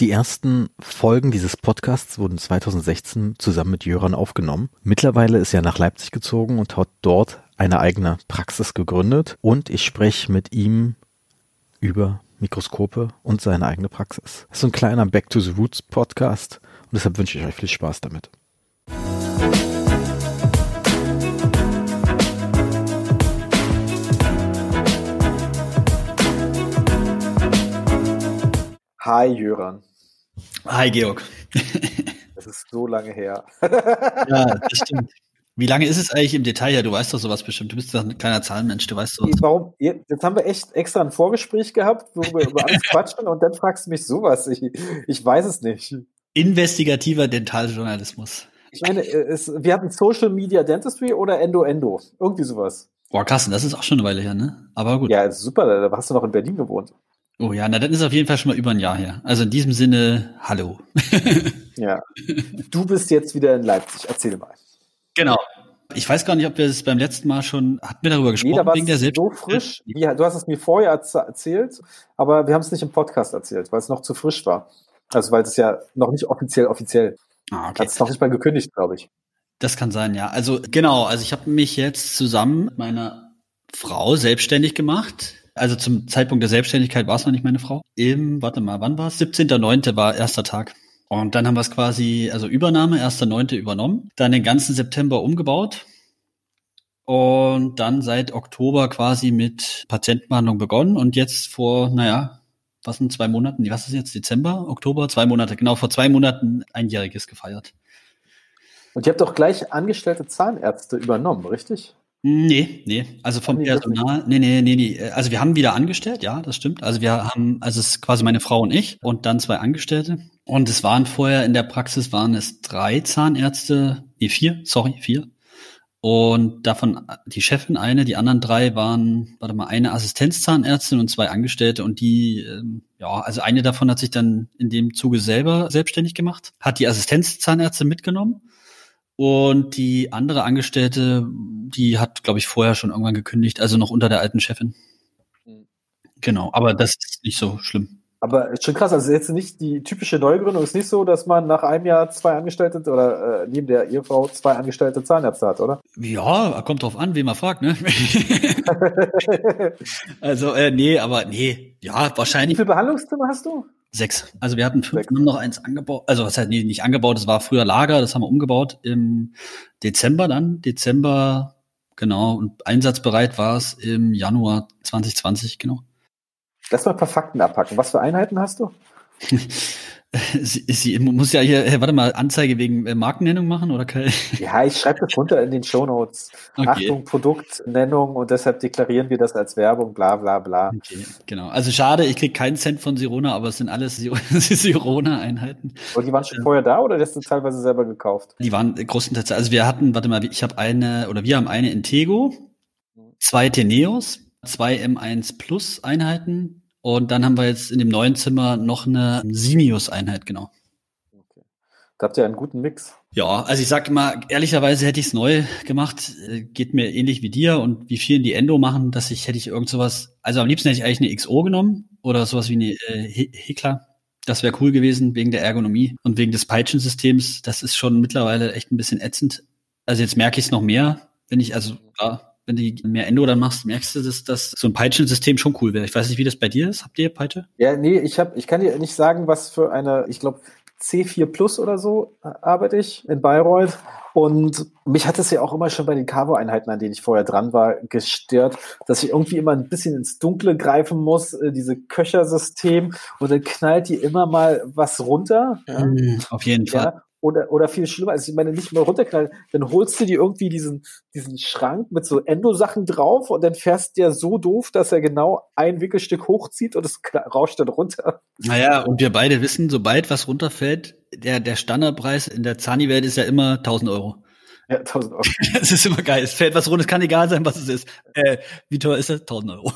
Die ersten Folgen dieses Podcasts wurden 2016 zusammen mit Jöran aufgenommen. Mittlerweile ist er nach Leipzig gezogen und hat dort eine eigene Praxis gegründet und ich spreche mit ihm über Mikroskope und seine eigene Praxis. Das ist ein kleiner Back to the Roots Podcast und deshalb wünsche ich euch viel Spaß damit. Hi Jöran. Hi Georg. Das ist so lange her. ja, das stimmt. Wie lange ist es eigentlich im Detail her? Du weißt doch sowas bestimmt. Du bist doch ein kleiner Zahlenmensch, du weißt sowas. Warum? Jetzt haben wir echt extra ein Vorgespräch gehabt, wo wir über alles quatschen und dann fragst du mich sowas. Ich, ich weiß es nicht. Investigativer Dentaljournalismus. Ich meine, es, wir hatten Social Media Dentistry oder Endo Endo. Irgendwie sowas. Boah, Carsten, das ist auch schon eine Weile her, ne? Aber gut. Ja, super, da hast du noch in Berlin gewohnt. Oh ja, na dann ist auf jeden Fall schon mal über ein Jahr her. Also in diesem Sinne, hallo. ja. Du bist jetzt wieder in Leipzig. Erzähl mal. Genau. Ich weiß gar nicht, ob wir es beim letzten Mal schon, hatten wir darüber gesprochen, nee, wegen der Selbst so frisch. Wie, du hast es mir vorher erzählt, aber wir haben es nicht im Podcast erzählt, weil es noch zu frisch war. Also weil es ja noch nicht offiziell offiziell. Ah, okay. Hat es noch nicht mal gekündigt, glaube ich. Das kann sein, ja. Also genau, also ich habe mich jetzt zusammen mit meiner Frau selbstständig gemacht also zum Zeitpunkt der Selbstständigkeit war es noch nicht meine Frau. Im, warte mal, wann war es? 17.9. war erster Tag. Und dann haben wir es quasi, also Übernahme, 1.9. übernommen, dann den ganzen September umgebaut und dann seit Oktober quasi mit Patientenbehandlung begonnen und jetzt vor, naja, was sind zwei Monaten, was ist jetzt, Dezember, Oktober, zwei Monate, genau, vor zwei Monaten einjähriges gefeiert. Und ihr habt doch gleich angestellte Zahnärzte übernommen, richtig? Nee, nee. Also vom Personal, nee, nee, nee, nee. Also wir haben wieder angestellt, ja, das stimmt. Also wir haben, also es ist quasi meine Frau und ich und dann zwei Angestellte. Und es waren vorher in der Praxis waren es drei Zahnärzte, nee, vier, sorry, vier. Und davon die Chefin eine, die anderen drei waren, warte mal, eine Assistenzzahnärztin und zwei Angestellte und die, ähm, ja, also eine davon hat sich dann in dem Zuge selber selbstständig gemacht, hat die Assistenzzahnärztin mitgenommen und die andere Angestellte, die hat, glaube ich, vorher schon irgendwann gekündigt, also noch unter der alten Chefin. Mhm. Genau, aber das ist nicht so schlimm. Aber ist schon krass, also jetzt nicht die typische Neugründung, ist nicht so, dass man nach einem Jahr zwei Angestellte oder äh, neben der Ehefrau zwei Angestellte Zahnärzte hat, oder? Ja, kommt drauf an, wen man fragt, ne? also, äh, nee, aber nee, ja, wahrscheinlich. Wie viele Behandlungszimmer hast du? Sechs. Also wir hatten fünf, haben noch eins angebaut. Also was heißt nee, nicht angebaut, das war früher Lager, das haben wir umgebaut im Dezember dann. Dezember, genau. Und einsatzbereit war es im Januar 2020, genau. Lass mal ein paar Fakten abpacken. Was für Einheiten hast du? Sie, sie muss ja hier, warte mal, Anzeige wegen äh, Markennennung machen oder kein? Ja, ich schreibe das runter in den Show Notes. Okay. Achtung, Produktnennung und deshalb deklarieren wir das als Werbung, bla bla bla. Okay, genau. Also schade, ich krieg keinen Cent von Sirona, aber es sind alles Sirona-Einheiten. Und die waren schon vorher da oder hast du teilweise selber gekauft? Die waren größtenteils, also wir hatten, warte mal, ich habe eine, oder wir haben eine Intego, zwei Teneos, zwei M1 Plus Einheiten, und dann haben wir jetzt in dem neuen Zimmer noch eine Simius-Einheit, genau. Okay. Da habt ihr einen guten Mix. Ja, also ich sag mal, ehrlicherweise hätte ich es neu gemacht. Äh, geht mir ähnlich wie dir und wie vielen die Endo machen, dass ich, hätte ich irgend sowas, also am liebsten hätte ich eigentlich eine XO genommen oder sowas wie eine äh, Hekla. Das wäre cool gewesen wegen der Ergonomie und wegen des Peitschensystems. Das ist schon mittlerweile echt ein bisschen ätzend. Also jetzt merke ich es noch mehr, wenn ich, also klar, wenn du mehr Endo dann machst, merkst du, dass, dass so ein Peitschensystem schon cool wäre. Ich weiß nicht, wie das bei dir ist. Habt ihr Peitsche? Ja, nee, ich habe, ich kann dir nicht sagen, was für eine, ich glaube, C4 Plus oder so äh, arbeite ich in Bayreuth. Und mich hat es ja auch immer schon bei den Cavo-Einheiten, an denen ich vorher dran war, gestört, dass ich irgendwie immer ein bisschen ins Dunkle greifen muss, äh, diese Köchersystem, und dann knallt die immer mal was runter. Mm, auf jeden Fall. Ja oder, oder viel schlimmer, also ich meine, nicht mal runterknallen, dann holst du dir irgendwie diesen, diesen Schrank mit so Endo-Sachen drauf und dann fährst der so doof, dass er genau ein Wickelstück hochzieht und es rauscht dann runter. Naja, und wir beide wissen, sobald was runterfällt, der, der Standardpreis in der Zani-Welt ist ja immer 1000 Euro. Ja, 1000 Euro. Das ist immer geil. Es fällt was runter, es kann egal sein, was es ist. Äh, wie teuer ist das? 1000 Euro.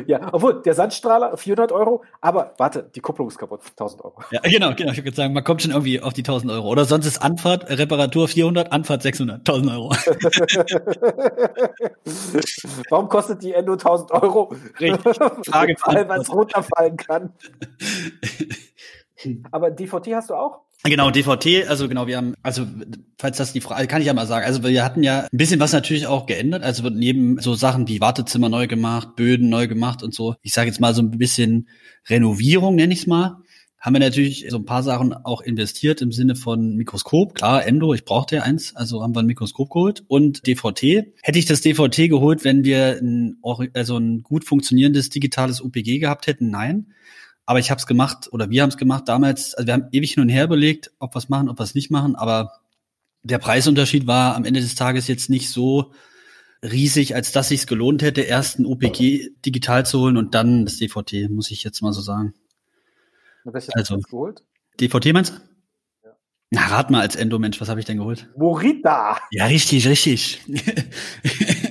ja, obwohl, der Sandstrahler 400 Euro, aber warte, die Kupplung ist kaputt, 1000 Euro. Ja, genau, genau. Ich würde sagen, man kommt schon irgendwie auf die 1000 Euro. Oder sonst ist Anfahrt, Reparatur 400, Anfahrt 600, 1000 Euro. Warum kostet die Endo 1000 Euro? Richtig. Frage Weil was runterfallen kann. Aber DVT hast du auch? Genau, DVT, also genau, wir haben, also falls das die Frage, kann ich ja mal sagen, also wir hatten ja ein bisschen was natürlich auch geändert, also wird neben so Sachen wie Wartezimmer neu gemacht, Böden neu gemacht und so, ich sage jetzt mal so ein bisschen Renovierung, nenne ich es mal, haben wir natürlich so ein paar Sachen auch investiert im Sinne von Mikroskop. Klar, Endo, ich brauchte ja eins, also haben wir ein Mikroskop geholt und DVT. Hätte ich das DVT geholt, wenn wir ein, also ein gut funktionierendes digitales UPG gehabt hätten? Nein. Aber ich habe es gemacht oder wir haben es gemacht damals. Also wir haben ewig hin und her überlegt, ob wir es machen, ob wir es nicht machen. Aber der Preisunterschied war am Ende des Tages jetzt nicht so riesig, als dass sich gelohnt hätte, erst ein OPG digital zu holen und dann das DVT, muss ich jetzt mal so sagen. Welches also, hast du geholt? DVT meinst du? Ja. Na, rat mal als Endomensch, was habe ich denn geholt? Morita! Ja, richtig, richtig.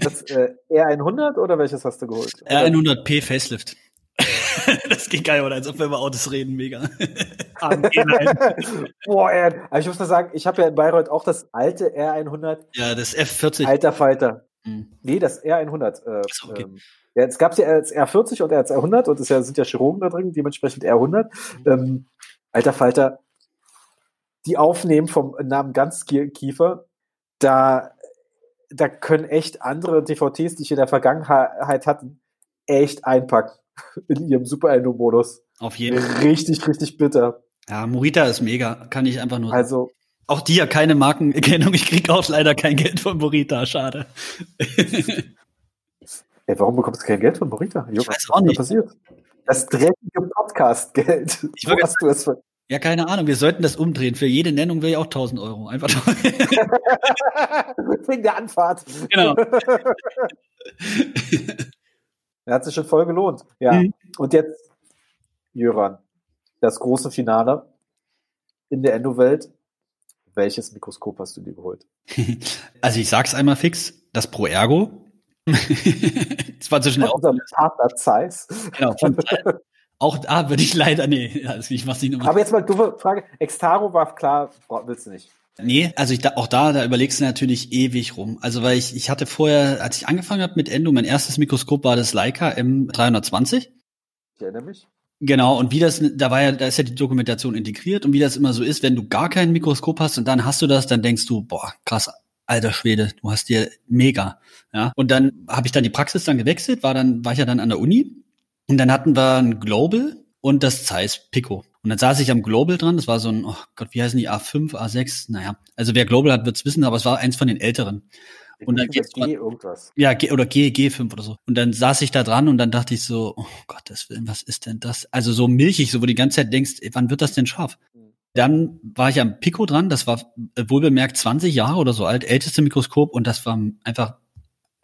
das äh, R100 oder welches hast du geholt? R100P Facelift. das geht geil, oder? Als ob wir über Autos reden, mega. Boah, ey. Aber ich muss nur sagen, ich habe ja in Bayreuth auch das alte R100. Ja, das F40. Alter Falter. Hm. Nee, das R100. Äh, okay. ähm, ja, es gab ja als R40 und als R100 und es sind ja Chirurgen da drin, dementsprechend R100. Mhm. Ähm, alter Falter, die aufnehmen vom Namen Ganzkiefer, da, da können echt andere DVTs, die ich in der Vergangenheit hatten, echt einpacken in ihrem Super Endo-Modus. Auf jeden Fall. Richtig, richtig bitter. Ja, Morita ist mega, kann ich einfach nur. Also, auch die ja keine Markenerkennung. Ich krieg auch leider kein Geld von Morita, schade. Ey, warum bekommst du kein Geld von Morita? Jo, ich weiß auch nicht. Passiert? Das dreckige Podcast-Geld. Wo hast du es von? Ja, keine Ahnung. Wir sollten das umdrehen. Für jede Nennung will ich auch 1000 Euro. Einfach. Wegen der Anfahrt. Genau. Er hat sich schon voll gelohnt. Ja. Mhm. Und jetzt, Jöran, das große Finale in der Endo-Welt. Welches Mikroskop hast du dir geholt? Also ich sag's einmal fix, das Pro Ergo das war schnell. Unser Partner Zeiss. Genau. Auch da würde ich leider, nee, also ich mach's nicht nochmal. Aber jetzt mal dumme Frage. Extaro war klar, willst du nicht. Nee, also ich da, auch da, da überlegst du natürlich ewig rum. Also weil ich, ich hatte vorher, als ich angefangen habe mit Endo, mein erstes Mikroskop war das Leica M320. Ich erinnere mich. Genau, und wie das, da war ja, da ist ja die Dokumentation integriert und wie das immer so ist, wenn du gar kein Mikroskop hast und dann hast du das, dann denkst du, boah, krass, alter Schwede, du hast dir mega. Ja. Und dann habe ich dann die Praxis dann gewechselt, war dann, war ich ja dann an der Uni und dann hatten wir ein Global und das Zeiss Pico. Und dann saß ich am Global dran, das war so ein, oh Gott, wie heißen die, A5, A6, naja. Also wer Global hat, wird's wissen, aber es war eins von den älteren. Und dann geht's G irgendwas. Ja, G oder G, G5 oder so. Und dann saß ich da dran und dann dachte ich so, oh Gottes Willen, was ist denn das? Also so milchig, so wo du die ganze Zeit denkst, ey, wann wird das denn scharf? Mhm. Dann war ich am Pico dran, das war äh, wohlbemerkt 20 Jahre oder so alt, älteste Mikroskop und das war einfach,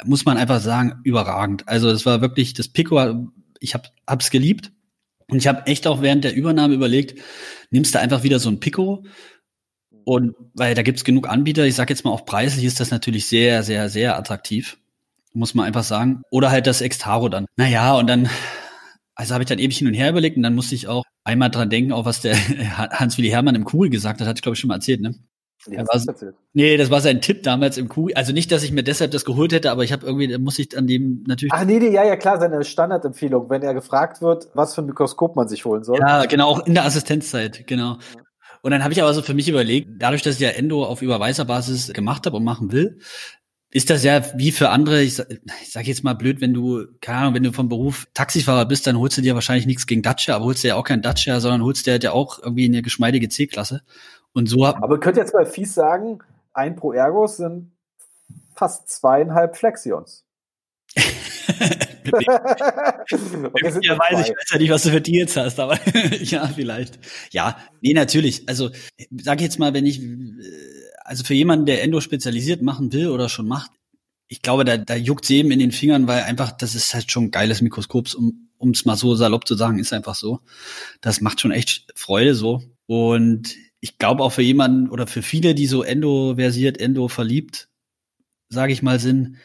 muss man einfach sagen, überragend. Also das war wirklich, das Pico, ich hab, hab's geliebt und ich habe echt auch während der Übernahme überlegt, nimmst du einfach wieder so ein Pico und weil da gibt's genug Anbieter, ich sag jetzt mal auch preislich ist das natürlich sehr, sehr, sehr attraktiv, muss man einfach sagen. Oder halt das Extaro dann. Naja, und dann also habe ich dann ewig hin und her überlegt und dann musste ich auch einmal dran denken, auch was der Hans-Willi Hermann im Kugel gesagt hat, hatte ich glaube ich schon mal erzählt, ne? Nee, das war, nee, das war sein Tipp damals im Kugel. Also nicht, dass ich mir deshalb das geholt hätte, aber ich habe irgendwie, da muss ich an dem natürlich. Ach nee, nee, ja, ja, klar, seine Standardempfehlung, wenn er gefragt wird, was für ein Mikroskop man sich holen soll. Ja, genau, auch in der Assistenzzeit, genau. Und dann habe ich aber so für mich überlegt, dadurch, dass ich ja Endo auf Überweiserbasis gemacht habe und machen will, ist das ja wie für andere, ich, ich sage jetzt mal blöd, wenn du, keine Ahnung, wenn du vom Beruf Taxifahrer bist, dann holst du dir wahrscheinlich nichts gegen Dacia, aber holst dir ja auch kein Dacia, sondern holst dir halt ja auch irgendwie eine geschmeidige C-Klasse. Und so Aber ihr könnt jetzt mal fies sagen, ein Pro Ergos sind fast zweieinhalb Flexions. ja, weiß ich weiß ja nicht, was du für Deals hast, aber ja, vielleicht. Ja, nee, natürlich. Also, sag jetzt mal, wenn ich also für jemanden, der Endo spezialisiert machen will oder schon macht, ich glaube, da, da juckt jedem in den Fingern, weil einfach, das ist halt schon ein geiles Mikroskop, um es mal so salopp zu sagen, ist einfach so. Das macht schon echt Freude so. Und ich glaube auch für jemanden oder für viele, die so Endo-versiert, Endo verliebt, sage ich mal, sind,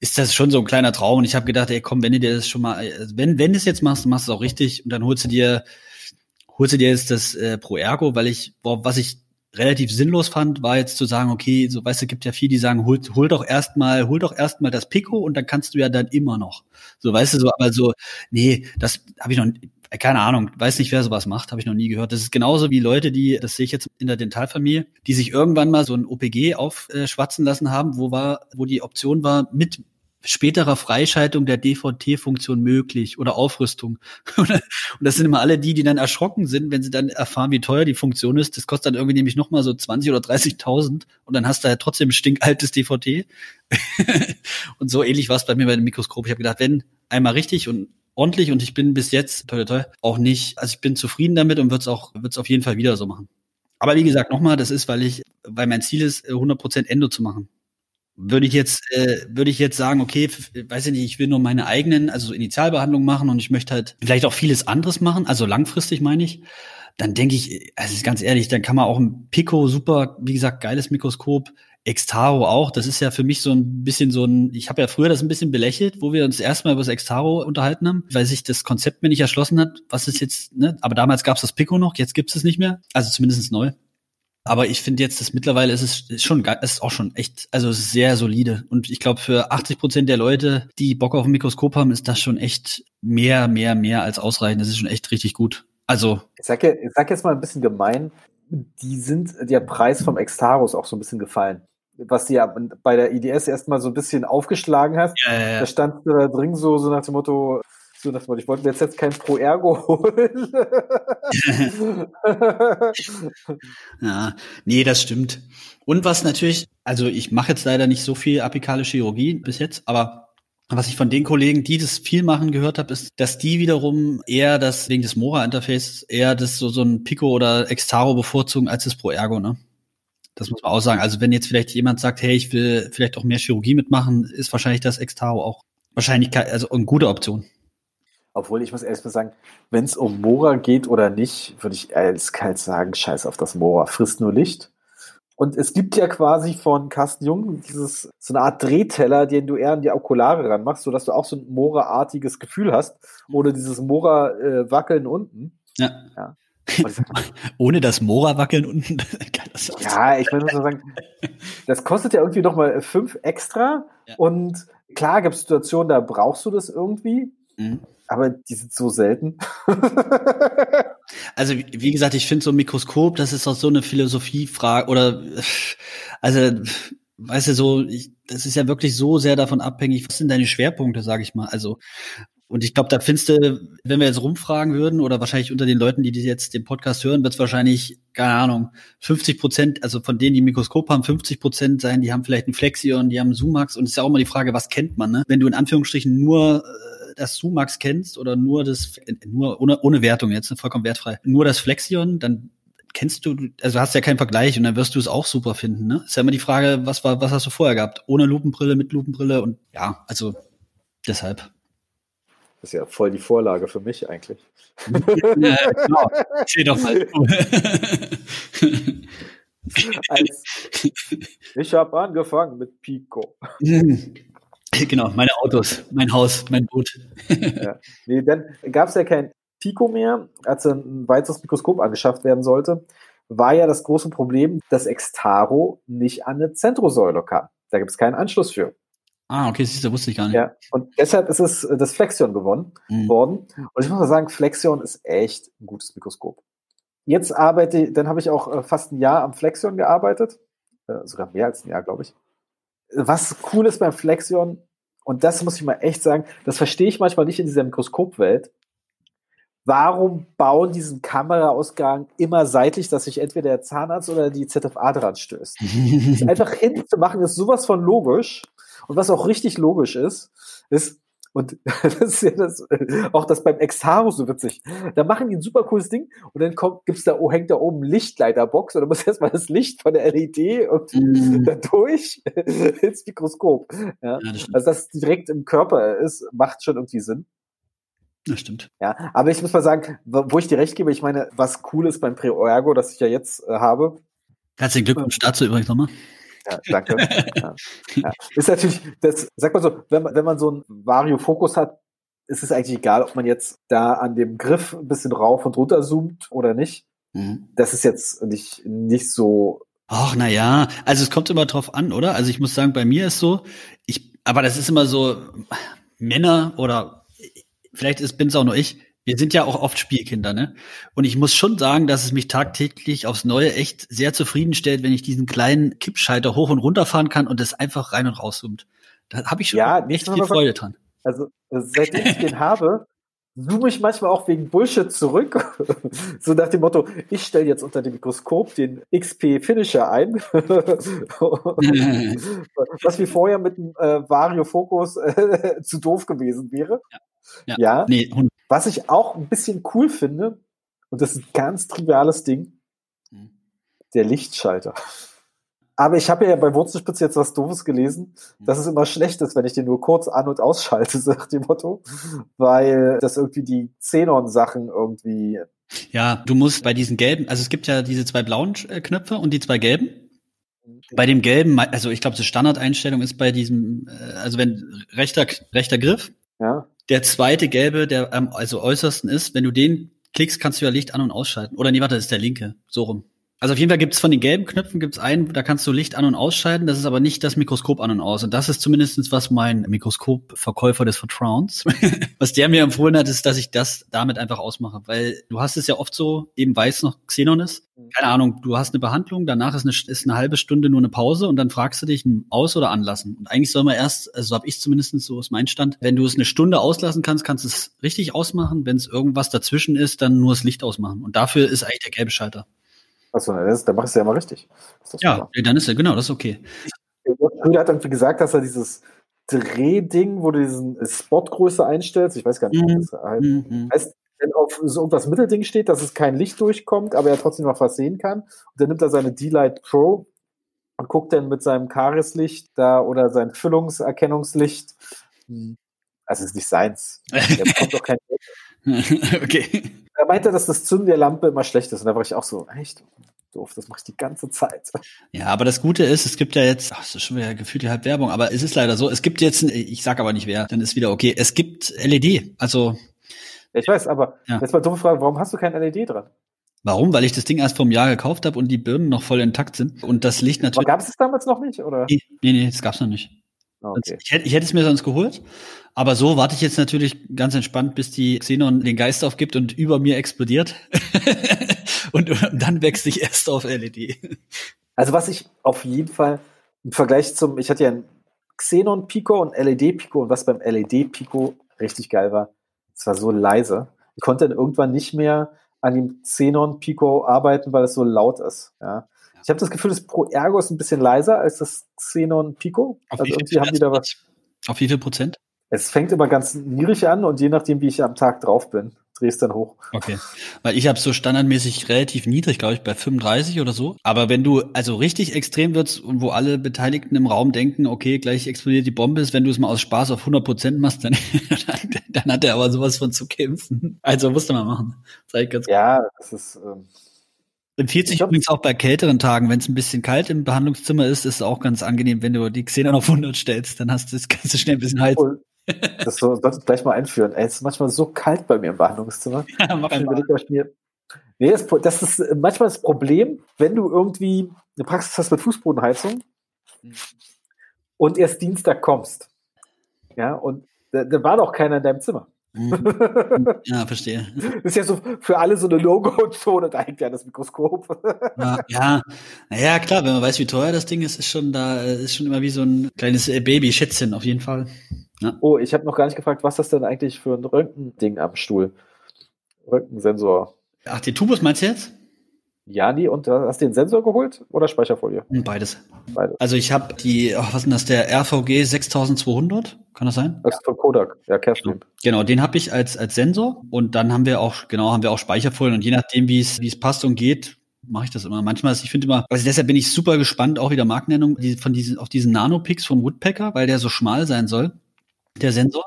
ist das schon so ein kleiner Traum. Und ich habe gedacht, ey, komm, wenn du dir das schon mal, wenn, wenn du es jetzt machst, machst du es auch richtig und dann holst du dir, holst du dir jetzt das äh, Pro Ergo, weil ich, boah, was ich relativ sinnlos fand, war jetzt zu sagen, okay, so weißt du, gibt ja viele, die sagen, hol, hol doch erstmal, hol doch erstmal das Pico und dann kannst du ja dann immer noch. So, weißt du, so, aber so, nee, das habe ich noch, keine Ahnung, weiß nicht, wer sowas macht, habe ich noch nie gehört. Das ist genauso wie Leute, die, das sehe ich jetzt in der Dentalfamilie, die sich irgendwann mal so ein OPG aufschwatzen lassen haben, wo war, wo die Option war, mit späterer Freischaltung der DVT-Funktion möglich oder Aufrüstung. und das sind immer alle die, die dann erschrocken sind, wenn sie dann erfahren, wie teuer die Funktion ist. Das kostet dann irgendwie nämlich nochmal so 20 oder 30.000 und dann hast du halt trotzdem stinkaltes DVT. und so ähnlich war es bei mir bei dem Mikroskop. Ich habe gedacht, wenn einmal richtig und ordentlich und ich bin bis jetzt toll, toll, auch nicht, also ich bin zufrieden damit und würde es auch, würde es auf jeden Fall wieder so machen. Aber wie gesagt, nochmal, das ist, weil ich, weil mein Ziel ist, 100% Endo zu machen. Würde ich jetzt, äh, würde ich jetzt sagen, okay, weiß ich nicht, ich will nur meine eigenen, also so Initialbehandlung machen und ich möchte halt vielleicht auch vieles anderes machen, also langfristig meine ich, dann denke ich, also ist ganz ehrlich, dann kann man auch ein Pico super, wie gesagt, geiles Mikroskop, Extaro auch, das ist ja für mich so ein bisschen so ein, ich habe ja früher das ein bisschen belächelt, wo wir uns erstmal über das Extaro unterhalten haben, weil sich das Konzept mir nicht erschlossen hat, was ist jetzt, ne, aber damals gab es das Pico noch, jetzt gibt es es nicht mehr, also zumindest neu. Aber ich finde jetzt, dass mittlerweile ist es ist schon ist auch schon echt, also sehr solide. Und ich glaube, für 80 Prozent der Leute, die Bock auf ein Mikroskop haben, ist das schon echt mehr, mehr, mehr als ausreichend. Das ist schon echt richtig gut. Also. Ich sag, ja, ich sag jetzt mal ein bisschen gemein, die sind, der Preis vom Extarus auch so ein bisschen gefallen. Was du ja bei der IDS erstmal so ein bisschen aufgeschlagen hast. Ja, ja, ja. Da stand da drin so, so nach dem Motto, so nach ich wollte mir jetzt, jetzt kein Pro Ergo holen. ja, nee, das stimmt. Und was natürlich, also ich mache jetzt leider nicht so viel apikale Chirurgie bis jetzt, aber was ich von den Kollegen, die das viel machen, gehört habe, ist, dass die wiederum eher das, wegen des Mora-Interface, eher das so, so ein Pico oder Extaro bevorzugen als das Pro Ergo, ne? Das muss man auch sagen. Also wenn jetzt vielleicht jemand sagt, hey, ich will vielleicht auch mehr Chirurgie mitmachen, ist wahrscheinlich das Extaro auch wahrscheinlich also eine gute Option. Obwohl ich muss ehrlich mal sagen, wenn es um Mora geht oder nicht, würde ich eiskalt sagen, scheiß auf das Mora, frisst nur Licht. Und es gibt ja quasi von Carsten Jung dieses, so eine Art Drehteller, den du eher an die Okulare ranmachst, sodass du auch so ein Mora-artiges Gefühl hast, ohne dieses Mora-Wackeln unten. Ja. ja. Ohne das Mora-Wackeln unten. ja, ich würde so sagen, das kostet ja irgendwie nochmal fünf extra. Ja. Und klar gibt es Situationen, da brauchst du das irgendwie. Mhm. Aber die sind so selten. also wie gesagt, ich finde so ein Mikroskop, das ist auch so eine Philosophiefrage oder also weißt du so, ich, das ist ja wirklich so sehr davon abhängig, was sind deine Schwerpunkte, sage ich mal. Also und ich glaube, da findest du, wenn wir jetzt rumfragen würden oder wahrscheinlich unter den Leuten, die jetzt den Podcast hören, wird es wahrscheinlich, keine Ahnung, 50 Prozent, also von denen, die Mikroskop haben, 50 Prozent sein, die haben vielleicht ein Flexion, die haben Zoomax und es ist ja auch immer die Frage, was kennt man, ne? Wenn du in Anführungsstrichen nur äh, das Sumax kennst oder nur das, nur ohne, ohne Wertung jetzt, vollkommen wertfrei, nur das Flexion, dann kennst du, also hast ja keinen Vergleich und dann wirst du es auch super finden. Ne? Ist ja immer die Frage, was war, was hast du vorher gehabt? Ohne Lupenbrille, mit Lupenbrille und ja, also deshalb. Das ist ja voll die Vorlage für mich eigentlich. Ja, genau. Steh doch mal. Als, ich habe angefangen mit Pico. Genau, meine Autos, mein Haus, mein Boot. ja. Nee, dann gab es ja kein Pico mehr, als ein weiteres Mikroskop angeschafft werden sollte, war ja das große Problem, dass Extaro nicht an eine Zentrosäule kam. Da gibt es keinen Anschluss für. Ah, okay, siehst du, wusste ich gar nicht. Ja, und deshalb ist es das Flexion gewonnen mhm. worden. Und ich muss mal sagen, Flexion ist echt ein gutes Mikroskop. Jetzt arbeite, dann habe ich auch äh, fast ein Jahr am Flexion gearbeitet. Äh, sogar mehr als ein Jahr, glaube ich was cool ist beim Flexion, und das muss ich mal echt sagen, das verstehe ich manchmal nicht in dieser Mikroskopwelt. Warum bauen diesen Kameraausgang immer seitlich, dass sich entweder der Zahnarzt oder die ZFA dran stößt? einfach hinzumachen ist sowas von logisch. Und was auch richtig logisch ist, ist, und das ist ja das, auch das beim Extaro so witzig. Da machen die ein super cooles Ding und dann kommt, gibt's da, oh, hängt da oben Lichtleiterbox und dann muss erstmal das Licht von der LED und mm. da durch ins Mikroskop. Ja? ja das also das direkt im Körper ist, macht schon irgendwie Sinn. Das stimmt. Ja, aber ich muss mal sagen, wo ich dir recht gebe, ich meine, was cool ist beim Pre-Ergo, das ich ja jetzt äh, habe. Herzlichen Glückwunsch dazu übrigens nochmal. Ja, danke. ja, ja. Ist natürlich, das, sag mal so, wenn man, wenn man so einen Vario-Fokus hat, ist es eigentlich egal, ob man jetzt da an dem Griff ein bisschen rauf und runter zoomt oder nicht. Mhm. Das ist jetzt nicht, nicht so. Ach, na ja, also es kommt immer drauf an, oder? Also ich muss sagen, bei mir ist so, ich, aber das ist immer so, Männer oder vielleicht ist, bin's auch nur ich, wir sind ja auch oft Spielkinder, ne? Und ich muss schon sagen, dass es mich tagtäglich aufs Neue echt sehr zufriedenstellt, wenn ich diesen kleinen Kippschalter hoch und runter fahren kann und das einfach rein und rauszoomt. Da habe ich schon ja, echt viel Freude dran. Also seitdem ich den habe, zoome ich manchmal auch wegen Bullshit zurück. so nach dem Motto, ich stelle jetzt unter dem Mikroskop den XP Finisher ein. was wie vorher mit dem äh, Vario Focus äh, zu doof gewesen wäre. Ja. ja. ja. Nee, was ich auch ein bisschen cool finde, und das ist ein ganz triviales Ding, mhm. der Lichtschalter. Aber ich habe ja bei Wurzelspitze jetzt was Doofes gelesen, dass es immer schlecht ist, wenn ich den nur kurz an- und ausschalte, sagt dem Motto, weil das irgendwie die Xenon-Sachen irgendwie. Ja, du musst bei diesen gelben, also es gibt ja diese zwei blauen äh, Knöpfe und die zwei gelben. Bei dem gelben, also ich glaube, die Standardeinstellung ist bei diesem, äh, also wenn rechter, rechter Griff, ja. Der zweite gelbe, der am also äußersten ist, wenn du den klickst, kannst du ja Licht an- und ausschalten. Oder nee, warte, das ist der linke, so rum. Also auf jeden Fall gibt es von den gelben Knöpfen gibt's einen, da kannst du Licht an- und ausschalten. Das ist aber nicht das Mikroskop an und aus. Und das ist zumindestens was mein Mikroskopverkäufer des Vertrauens, was der mir empfohlen hat, ist, dass ich das damit einfach ausmache. Weil du hast es ja oft so, eben weiß noch Xenon ist. Keine Ahnung, du hast eine Behandlung, danach ist eine, ist eine halbe Stunde nur eine Pause und dann fragst du dich aus- oder anlassen. Und eigentlich soll man erst, also so habe ich zumindest so ist mein Stand, wenn du es eine Stunde auslassen kannst, kannst du es richtig ausmachen. Wenn es irgendwas dazwischen ist, dann nur das Licht ausmachen. Und dafür ist eigentlich der gelbe Schalter. Achso, dann machst du ja immer richtig. Ja, dann ist er, genau, das ist okay. Köhler hat irgendwie gesagt, dass er dieses Drehding, wo du diesen Spotgröße einstellst, ich weiß gar nicht, wie das heißt, mhm. heißt wenn auf so irgendwas Mittelding steht, dass es kein Licht durchkommt, aber er trotzdem noch was sehen kann. Und dann nimmt er seine D-Light Pro und guckt dann mit seinem Karislicht da oder sein Füllungserkennungslicht. Hm, also es ist nicht seins. Er bekommt doch kein Geld. okay. Er meinte, dass das Zünden der Lampe immer schlecht ist. Und da war ich auch so, echt doof, das mache ich die ganze Zeit. Ja, aber das Gute ist, es gibt ja jetzt, ach, das ist schon wieder gefühlt die Halbwerbung, aber es ist leider so, es gibt jetzt, ich sag aber nicht wer, dann ist wieder okay, es gibt LED, also. Ich weiß, aber ja. jetzt mal dumme Frage, warum hast du kein LED dran? Warum? Weil ich das Ding erst vom Jahr gekauft habe und die Birnen noch voll intakt sind. Und das Licht natürlich. Gab es es damals noch nicht, oder? Nee, nee, nee das gab's noch nicht. Okay. Ich, hätte, ich hätte es mir sonst geholt, aber so warte ich jetzt natürlich ganz entspannt, bis die Xenon den Geist aufgibt und über mir explodiert. und, und, dann wechsle ich erst auf LED. Also was ich auf jeden Fall im Vergleich zum, ich hatte ja ein Xenon Pico und LED Pico und was beim LED Pico richtig geil war, es war so leise. Ich konnte dann irgendwann nicht mehr an dem Xenon Pico arbeiten, weil es so laut ist. Ja. Ich habe das Gefühl, das Pro Ergo ist ein bisschen leiser als das Xenon Pico. Auf also irgendwie haben die da was. Auf wie viel Prozent? Es fängt immer ganz niedrig an und je nachdem, wie ich am Tag drauf bin, drehe es dann hoch. Okay. Weil ich habe so standardmäßig relativ niedrig, glaube ich, bei 35 oder so. Aber wenn du also richtig extrem wirst und wo alle Beteiligten im Raum denken, okay, gleich explodiert die Bombe, ist, wenn du es mal aus Spaß auf 100 Prozent machst, dann, dann, dann, hat er aber sowas von zu kämpfen. Also musste man machen. Ich ganz ja, das ist. Ähm Empfiehlt sich übrigens auch bei kälteren Tagen, wenn es ein bisschen kalt im Behandlungszimmer ist, ist es auch ganz angenehm, wenn du die Xenon auf 100 stellst, dann hast du das du schnell ein bisschen heiß. Das so, solltest du gleich mal einführen. Ey, es ist manchmal so kalt bei mir im Behandlungszimmer. Ja, mach einmal. Nee, das, das ist manchmal das Problem, wenn du irgendwie eine Praxis hast mit Fußbodenheizung und erst Dienstag kommst. Ja, und da, da war doch keiner in deinem Zimmer. Mhm. Ja, verstehe. Das ist ja so für alle so eine Logo-Zone, da hängt ja das Mikroskop. Ja, ja, naja, klar, wenn man weiß, wie teuer das Ding ist, ist schon da, ist schon immer wie so ein kleines äh, Baby-Schätzchen auf jeden Fall. Ja. Oh, ich habe noch gar nicht gefragt, was das denn eigentlich für ein Röntgending am Stuhl? Röntgensensor. Ach, den Tubus meinst du jetzt? Ja, nee, und hast du den Sensor geholt oder Speicherfolie? Beides. Beides. Also ich habe die, oh, was ist denn das, der RVG 6200? Kann das sein? Das ist von Kodak, ja, Kerstin. Genau, den habe ich als, als Sensor und dann haben wir auch, genau, haben wir auch Speicherfolien und je nachdem, wie es, wie es passt und geht, mache ich das immer. Manchmal, ich finde immer, also deshalb bin ich super gespannt, auch wieder Markennennung, die, von diesen, auf diesen Nanopix vom Woodpecker, weil der so schmal sein soll der Sensor.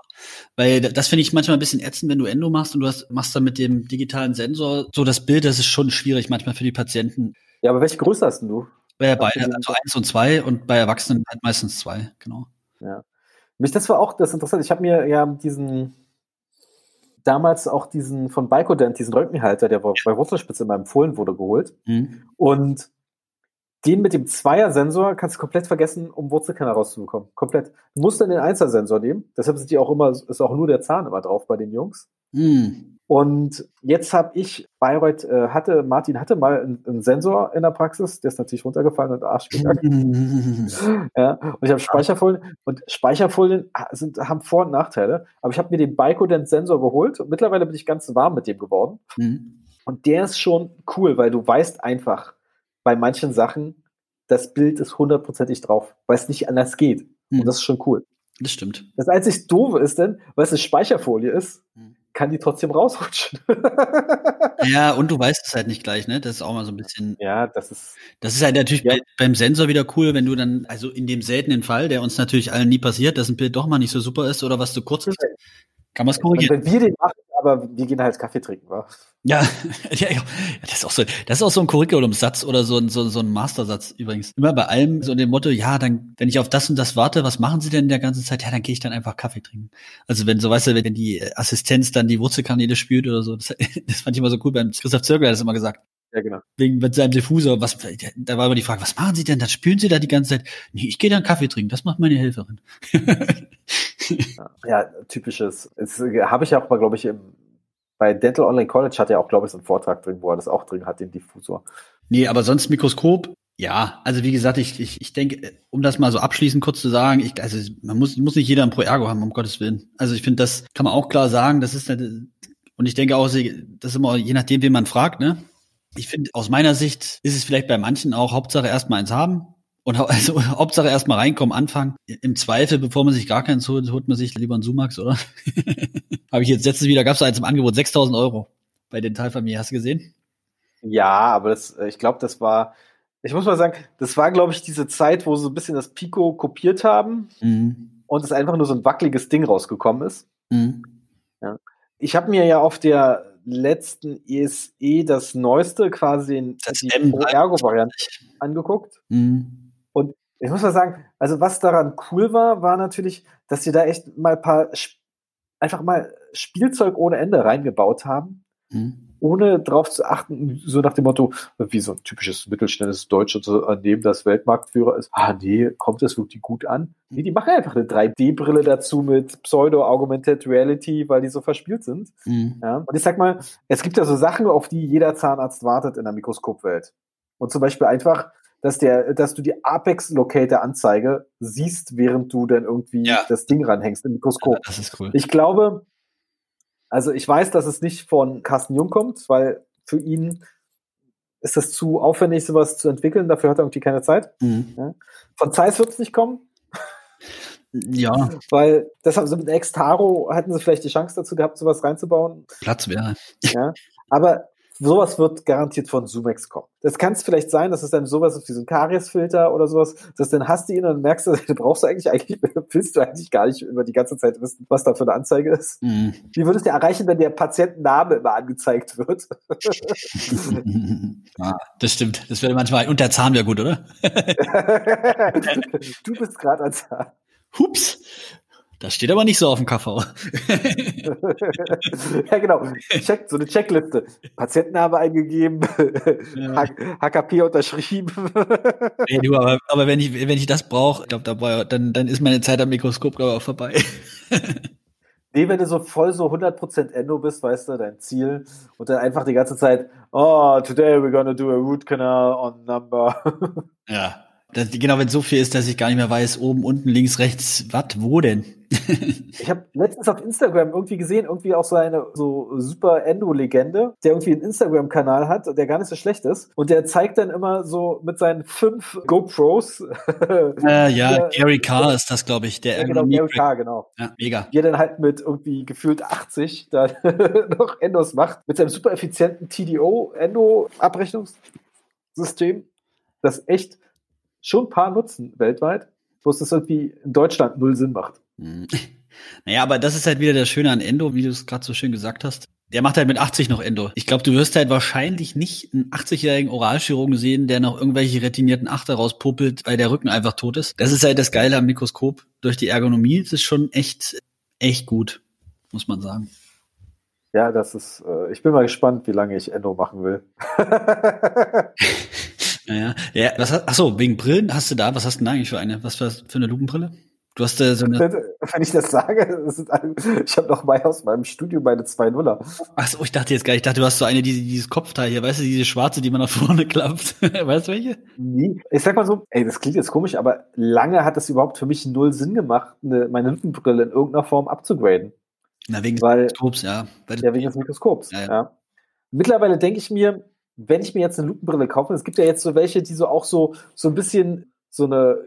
Weil das finde ich manchmal ein bisschen ätzend, wenn du Endo machst und du hast, machst dann mit dem digitalen Sensor so das Bild, das ist schon schwierig manchmal für die Patienten. Ja, aber welche Größe hast du? Bei beide, also eins und zwei und bei Erwachsenen halt meistens zwei, genau. Ja. Mich, das war auch das Interessante. Ich habe mir ja diesen, damals auch diesen von Bicodent, diesen Röntgenhalter, der bei Wurzelspitze immer empfohlen wurde, geholt. Mhm. Und den mit dem Zweier-Sensor kannst du komplett vergessen, um Wurzelkanal rauszubekommen. Komplett. Du musst dann den Einser-Sensor nehmen. Deshalb sind die auch immer, ist auch nur der Zahn immer drauf bei den Jungs. Mm. Und jetzt habe ich, Bayreuth äh, hatte, Martin hatte mal einen, einen, Sensor in der Praxis, der ist natürlich runtergefallen und Arsch ja, und ich habe Speicherfolien und Speicherfolien sind, haben Vor- und Nachteile. Aber ich habe mir den Bicodent-Sensor geholt und mittlerweile bin ich ganz warm mit dem geworden. Mm. Und der ist schon cool, weil du weißt einfach, bei manchen Sachen, das Bild ist hundertprozentig drauf, weil es nicht anders geht. Mhm. Und das ist schon cool. Das stimmt. Das einzig Doofe ist denn, weil es eine Speicherfolie ist, mhm. kann die trotzdem rausrutschen. ja, und du weißt es halt nicht gleich, ne? Das ist auch mal so ein bisschen. Ja, das ist. Das ist halt natürlich ja. beim Sensor wieder cool, wenn du dann, also in dem seltenen Fall, der uns natürlich allen nie passiert, dass ein Bild doch mal nicht so super ist oder was zu kurz ist, kann man es korrigieren. Und wenn wir den machen, aber wir gehen halt Kaffee trinken, wa? Ja, ja, ja, das ist auch so, das ist auch so ein Curriculum-Satz oder so ein, so, so ein Mastersatz übrigens. Immer bei allem so dem Motto, ja, dann, wenn ich auf das und das warte, was machen Sie denn in der ganzen Zeit? Ja, dann gehe ich dann einfach Kaffee trinken. Also wenn, so weißt du, wenn die Assistenz dann die Wurzelkanäle spürt oder so, das, das fand ich immer so cool beim Christoph Zirkel hat das immer gesagt. Ja, genau. Wegen mit seinem Diffusor, was, da war immer die Frage, was machen Sie denn? Dann spüren Sie da die ganze Zeit. Nee, ich gehe dann Kaffee trinken, das macht meine Helferin. ja, typisches. Das habe ich auch mal, glaube ich, im bei Dental Online College hat er auch, glaube ich, so einen Vortrag drin, wo er das auch drin hat, den Diffusor. Nee, aber sonst Mikroskop, ja, also wie gesagt, ich, ich, ich denke, um das mal so abschließend kurz zu sagen, ich, also man muss, muss nicht jeder ein Pro Ergo haben, um Gottes Willen. Also ich finde, das kann man auch klar sagen, das ist eine, und ich denke auch, das ist immer je nachdem, wen man fragt, ne? Ich finde, aus meiner Sicht ist es vielleicht bei manchen auch Hauptsache erstmal eins haben, und also Hauptsache erstmal reinkommen, anfangen. Im Zweifel, bevor man sich gar keins holt, holt man sich lieber einen Sumax, oder? Habe ich jetzt letztes wieder, gab es eins im Angebot, 6000 Euro bei den Teilfamilie, hast du gesehen? Ja, aber das, ich glaube, das war, ich muss mal sagen, das war, glaube ich, diese Zeit, wo sie so ein bisschen das Pico kopiert haben mhm. und es einfach nur so ein wackeliges Ding rausgekommen ist. Mhm. Ja. Ich habe mir ja auf der letzten ESE das neueste, quasi das die Ergo-Variante angeguckt. Mhm. Ich muss mal sagen, also was daran cool war, war natürlich, dass sie da echt mal ein paar, einfach mal Spielzeug ohne Ende reingebaut haben. Mhm ohne darauf zu achten, so nach dem Motto, wie so ein typisches mittelständisches deutsches Unternehmen, das Weltmarktführer ist, ah nee, kommt das wirklich gut an? Nee, die machen einfach eine 3D-Brille dazu mit Pseudo-Augmented Reality, weil die so verspielt sind. Mhm. Ja, und ich sag mal, es gibt ja so Sachen, auf die jeder Zahnarzt wartet in der Mikroskopwelt. Und zum Beispiel einfach dass der, dass du die Apex Locator Anzeige siehst, während du dann irgendwie ja. das Ding ranhängst im Mikroskop. Ja, das ist cool. Ich glaube, also ich weiß, dass es nicht von Carsten Jung kommt, weil für ihn ist das zu aufwendig, sowas zu entwickeln. Dafür hat er irgendwie keine Zeit. Mhm. Ja. Von Zeiss wird es nicht kommen. Ja. Weil deshalb so mit Extaro hätten sie vielleicht die Chance dazu gehabt, sowas reinzubauen. Platz wäre. Ja. Aber sowas wird garantiert von Zoomex kommen. Das kann es vielleicht sein, dass es dann sowas ist wie so ein Kariesfilter oder sowas, dass dann hast du ihn und merkst, du brauchst du eigentlich, eigentlich, willst du eigentlich gar nicht über die ganze Zeit wissen, was da für eine Anzeige ist. Mhm. Wie würdest du erreichen, wenn der Patientenname immer angezeigt wird? ah, das stimmt. Das wäre manchmal, und der Zahn wäre gut, oder? du bist gerade ein Zahn. Hups. Das steht aber nicht so auf dem KV. ja, genau. Check, so eine Checkliste. Patientenname eingegeben, ja. HKP unterschrieben. hey, du, aber, aber wenn ich, wenn ich das brauche, ich glaube, dann, dann ist meine Zeit am Mikroskop, glaube auch vorbei. Nee, wenn du so voll so 100% Endo bist, weißt du, dein Ziel, und dann einfach die ganze Zeit, oh, today we're gonna do a root canal on number. Ja, das, genau, wenn so viel ist, dass ich gar nicht mehr weiß, oben, unten, links, rechts, was, wo denn? ich habe letztens auf Instagram irgendwie gesehen, irgendwie auch so eine so super Endo-Legende, der irgendwie einen Instagram-Kanal hat, der gar nicht so schlecht ist. Und der zeigt dann immer so mit seinen fünf GoPros. Äh, ja, der, Gary Carr ist das, glaube ich, der ja, genau, Gary Carr, genau. Ja, mega. Der dann halt mit irgendwie gefühlt 80 dann noch Endos macht, mit seinem super effizienten TDO-Endo-Abrechnungssystem, das echt schon ein paar nutzen weltweit, wo es das irgendwie in Deutschland null Sinn macht. Hm. Naja, aber das ist halt wieder das Schöne an Endo, wie du es gerade so schön gesagt hast. Der macht halt mit 80 noch Endo. Ich glaube, du wirst halt wahrscheinlich nicht einen 80-jährigen Oralchirurgen sehen, der noch irgendwelche retinierten Achter rauspuppelt, weil der Rücken einfach tot ist. Das ist halt das Geile am Mikroskop. Durch die Ergonomie das ist schon echt, echt gut, muss man sagen. Ja, das ist, äh, ich bin mal gespannt, wie lange ich Endo machen will. naja, ja, was hast, ach so, wegen Brillen hast du da, was hast du denn eigentlich für eine, was für, für eine Lupenbrille? Du hast äh, so eine. Wenn ich das sage, das ein, ich habe noch mal aus meinem Studio meine 2.0er. Achso, ich dachte jetzt gar nicht, ich dachte, du hast so eine, die, dieses Kopfteil hier, weißt du, diese schwarze, die man nach vorne klappt. weißt du welche? Nee. Ich sag mal so, ey, das klingt jetzt komisch, aber lange hat es überhaupt für mich null Sinn gemacht, eine, meine Lippenbrille in irgendeiner Form abzugraden. Na, wegen Weil, des Mikroskops, ja. Ja, wegen des Mikroskops. Ja, Ja, ja. Mittlerweile denke ich mir, wenn ich mir jetzt eine Lupenbrille kaufe, es gibt ja jetzt so welche, die so auch so, so ein bisschen so eine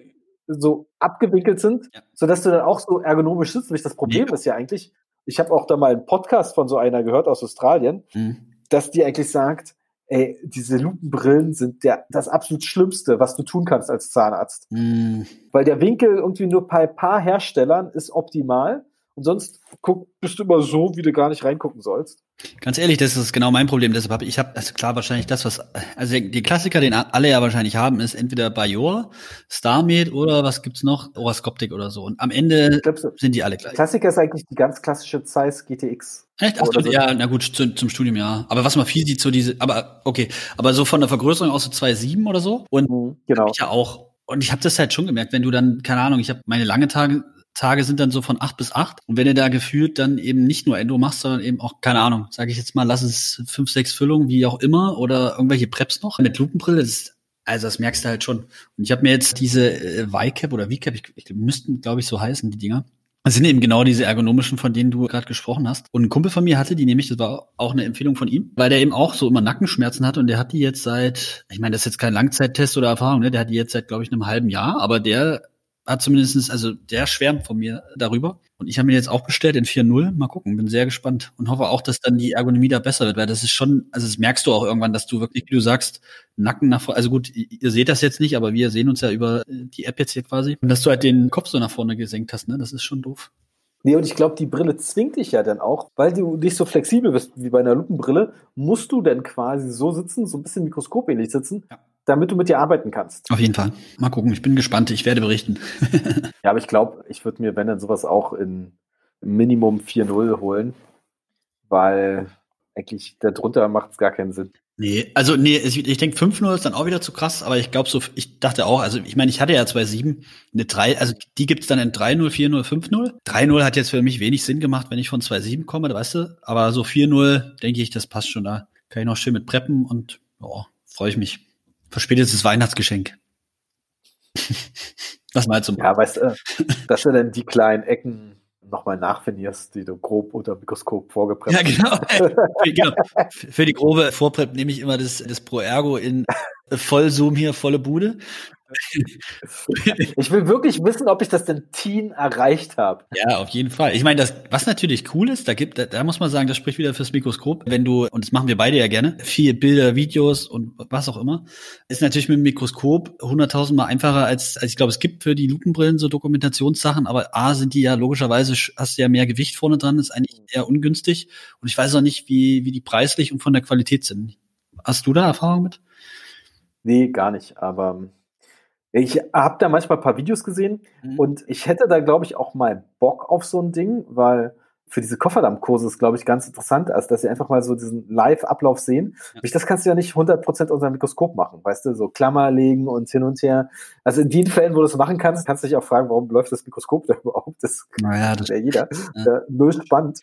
so abgewickelt sind, Ja. sodass du dann auch so ergonomisch sitzt. Nämlich das Problem Mega. ist ja eigentlich, ich habe auch da mal einen Podcast von so einer gehört aus Australien, Hm. dass die eigentlich sagt, ey, diese Lupenbrillen sind der, das absolut Schlimmste, was du tun kannst als Zahnarzt. Hm. Weil der Winkel irgendwie nur bei ein paar Herstellern ist optimal und sonst guck, bist du immer so, wie du gar nicht reingucken sollst. Ganz ehrlich, das ist genau mein Problem. Deshalb habe ich, habe, also klar, wahrscheinlich das, was, also der Klassiker, den alle ja wahrscheinlich haben, ist entweder Bajor, Starmed oder was gibt's noch? Orascoptic oder so. Und am Ende Ich glaube, sind die alle gleich. Klassiker ist eigentlich die ganz klassische Zeiss GTX. Echt? Ach, so. ja, na gut, zu, zum Studium ja. Aber was man viel sieht, so diese, aber okay, aber so von der Vergrößerung aus so 2,7 oder so. Und Mhm, genau. ich ja auch. Und ich habe das halt schon gemerkt, wenn du dann, keine Ahnung, ich habe meine lange Tage, Tage sind dann so von 8 bis 8. Und wenn du da gefühlt dann eben nicht nur Endo machst, sondern eben auch, keine Ahnung, sage ich jetzt mal, lass es fünf, sechs Füllungen, wie auch immer, oder irgendwelche Preps noch mit Lupenbrille, das ist, also das merkst du halt schon. Und ich habe mir jetzt diese äh, Y-Cap oder V-Cap, ich, ich müssten, glaube ich, so heißen, die Dinger. Das sind eben genau diese ergonomischen, von denen du gerade gesprochen hast. Und ein Kumpel von mir hatte die nämlich, das war auch eine Empfehlung von ihm, weil der eben auch so immer Nackenschmerzen hat und der hat die jetzt seit, ich meine, das ist jetzt kein Langzeittest oder Erfahrung, ne? Der hat die jetzt seit, glaube ich, einem halben Jahr, aber der hat zumindestens, also der schwärmt von mir darüber. Und ich habe mir jetzt auch bestellt in 4.0. Mal gucken, bin sehr gespannt und hoffe auch, dass dann die Ergonomie da besser wird, weil das ist schon, also das merkst du auch irgendwann, dass du wirklich, wie du sagst, Nacken nach vorne, also gut, ihr seht das jetzt nicht, aber wir sehen uns ja über äh, die App jetzt hier quasi. Und dass du halt den Kopf so nach vorne gesenkt hast, ne? Das ist schon doof. Nee, und ich glaube, die Brille zwingt dich ja dann auch, weil du nicht so flexibel bist wie bei einer Lupenbrille, musst du dann quasi so sitzen, so ein bisschen mikroskopähnlich sitzen, Ja. Damit du mit dir arbeiten kannst. Auf jeden Fall. Mal gucken, ich bin gespannt, ich werde berichten. Ja, aber ich glaube, ich würde mir, wenn dann sowas auch in Minimum 4.0 holen, weil eigentlich darunter macht es gar keinen Sinn. Nee, also nee, ich, denke 5-0 ist dann auch wieder zu krass, aber ich glaube so, ich dachte auch, also ich meine, ich hatte ja 2-7, eine 3, also die gibt's dann in 3-0, 4-0, 5-0. 3-0 hat jetzt für mich wenig Sinn gemacht, wenn ich von 2-7 komme, weißt du, aber so 4-0, denke ich, das passt schon da. Kann ich noch schön mit preppen und ja, freue ich mich. Verspätetes Weihnachtsgeschenk. das mal zum Ja, weißt du, dass du dann die kleinen Ecken nochmal nachfinierst, die du grob unter Mikroskop vorgepresst Ja, genau. genau. Für die grobe Vorprep nehme ich immer das, das Pro Ergo in Vollzoom hier, volle Bude. Ich will wirklich wissen, ob ich das denn Teen erreicht habe. Ja, auf jeden Fall. Ich meine, das, was natürlich cool ist, da gibt, da, da muss man sagen, das spricht wieder fürs Mikroskop. Wenn du, und das machen wir beide ja gerne, viel Bilder, Videos und was auch immer, ist natürlich mit dem Mikroskop hunderttausendmal einfacher als, als ich glaube, es gibt für die Lupenbrillen so Dokumentationssachen, aber A sind die ja logischerweise, sch- hast du ja mehr Gewicht vorne dran, ist eigentlich eher ungünstig. Und ich weiß auch nicht, wie, wie die preislich und von der Qualität sind. Hast du da Erfahrung mit? Nee, gar nicht. Aber ich habe da manchmal ein paar Videos gesehen Mhm. und ich hätte da, glaube ich, auch mal Bock auf so ein Ding, weil für diese Kofferdammkurse ist, glaube ich, ganz interessant, als dass sie einfach mal so diesen Live-Ablauf sehen. Ja. Das kannst du ja nicht 100% unter dem Mikroskop machen, weißt du, so Klammer legen und hin und her. Also in den Fällen, wo du es machen kannst, kannst du dich auch fragen, warum läuft das Mikroskop da überhaupt? Das Naja, kann ja jeder. Ja. Ja. Null spannend.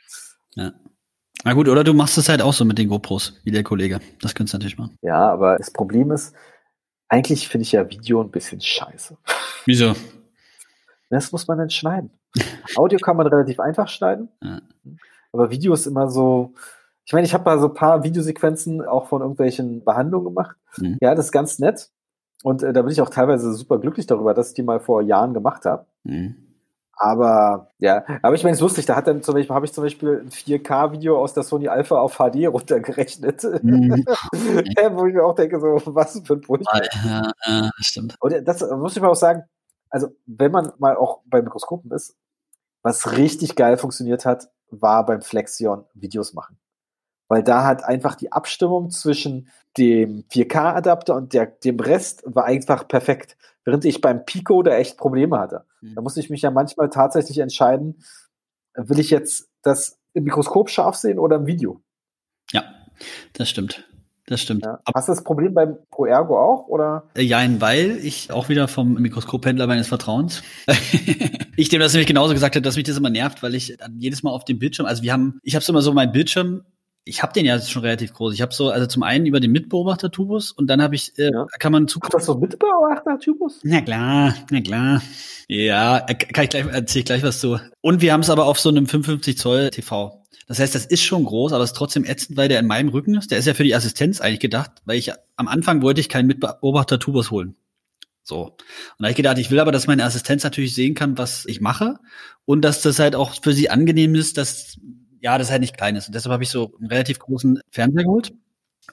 Na gut, oder du machst es halt auch so mit den GoPros, wie der Kollege. Das könntest du natürlich machen. Ja, aber das Problem ist, eigentlich finde ich ja Video ein bisschen scheiße. Wieso? Das muss man dann schneiden. Audio kann man relativ einfach schneiden, Ja. aber Video ist immer so. Ich meine, ich habe mal so ein paar Videosequenzen auch von irgendwelchen Behandlungen gemacht. Mhm. Ja, das ist ganz nett. Und äh, da bin ich auch teilweise super glücklich darüber, dass ich die mal vor Jahren gemacht habe. Mhm. Aber ja, aber ich meine, es ist lustig, da hat dann zum Beispiel, habe ich zum Beispiel ein 4K-Video aus der Sony Alpha auf HD runtergerechnet. Mhm. Wo ich mir auch denke, so, was für ein Furchtbar. Ja, ja, das stimmt. Und das muss ich mal auch sagen, also wenn man mal auch bei Mikroskopen ist, was richtig geil funktioniert hat, war beim Flexion Videos machen. Weil da hat einfach die Abstimmung zwischen dem 4K-Adapter und der, dem Rest war einfach perfekt. Während ich beim Pico da echt Probleme hatte. Mhm. Da musste ich mich ja manchmal tatsächlich entscheiden, will ich jetzt das im Mikroskop scharf sehen oder im Video. Ja, das stimmt. Das stimmt. Ja. Hast du das Problem beim ProErgo auch? Oder? Äh, ja, weil ich auch wieder vom Mikroskophändler meines Vertrauens. ich dem das nämlich genauso gesagt habe, dass mich das immer nervt, weil ich jedes Mal auf dem Bildschirm, also wir haben, ich habe immer so mein Bildschirm ich habe den ja schon relativ groß. Ich habe so, also zum einen über den Mitbeobachter-Tubus und dann habe ich, äh, ja. kann man zu. Ach, das so Mitbeobachter-Tubus? Na klar, na klar. Ja, äh, kann ich gleich, erzähl ich gleich was zu. Und wir haben es aber auf so einem 55 Zoll TV. Das heißt, das ist schon groß, aber es ist trotzdem ätzend, weil der in meinem Rücken ist. Der ist ja für die Assistenz eigentlich gedacht, weil ich am Anfang wollte ich keinen Mitbeobachter-Tubus holen. So. Und da habe ich gedacht, ich will aber, dass meine Assistenz natürlich sehen kann, was ich mache und dass das halt auch für sie angenehm ist, dass ja, das ist halt nicht klein ist. Und deshalb habe ich so einen relativ großen Fernseher geholt.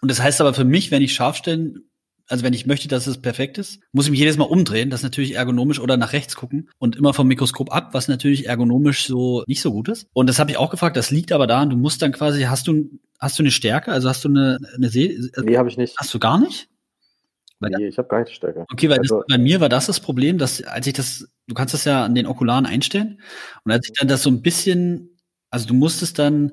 Und das heißt aber für mich, wenn ich scharf stellen, also wenn ich möchte, dass es perfekt ist, muss ich mich jedes Mal umdrehen, das ist natürlich ergonomisch oder nach rechts gucken und immer vom Mikroskop ab, was natürlich ergonomisch so nicht so gut ist. Und das habe ich auch gefragt, das liegt aber daran, du musst dann quasi, hast du, hast du eine Stärke, also hast du eine, eine See? Nee, habe ich nicht. Hast du gar nicht? Weil, nee, ich habe gar nicht Stärke. Okay, weil also, das, bei mir war das das Problem, dass als ich das, du kannst das ja an den Okularen einstellen und als ich dann das so ein bisschen also du musstest dann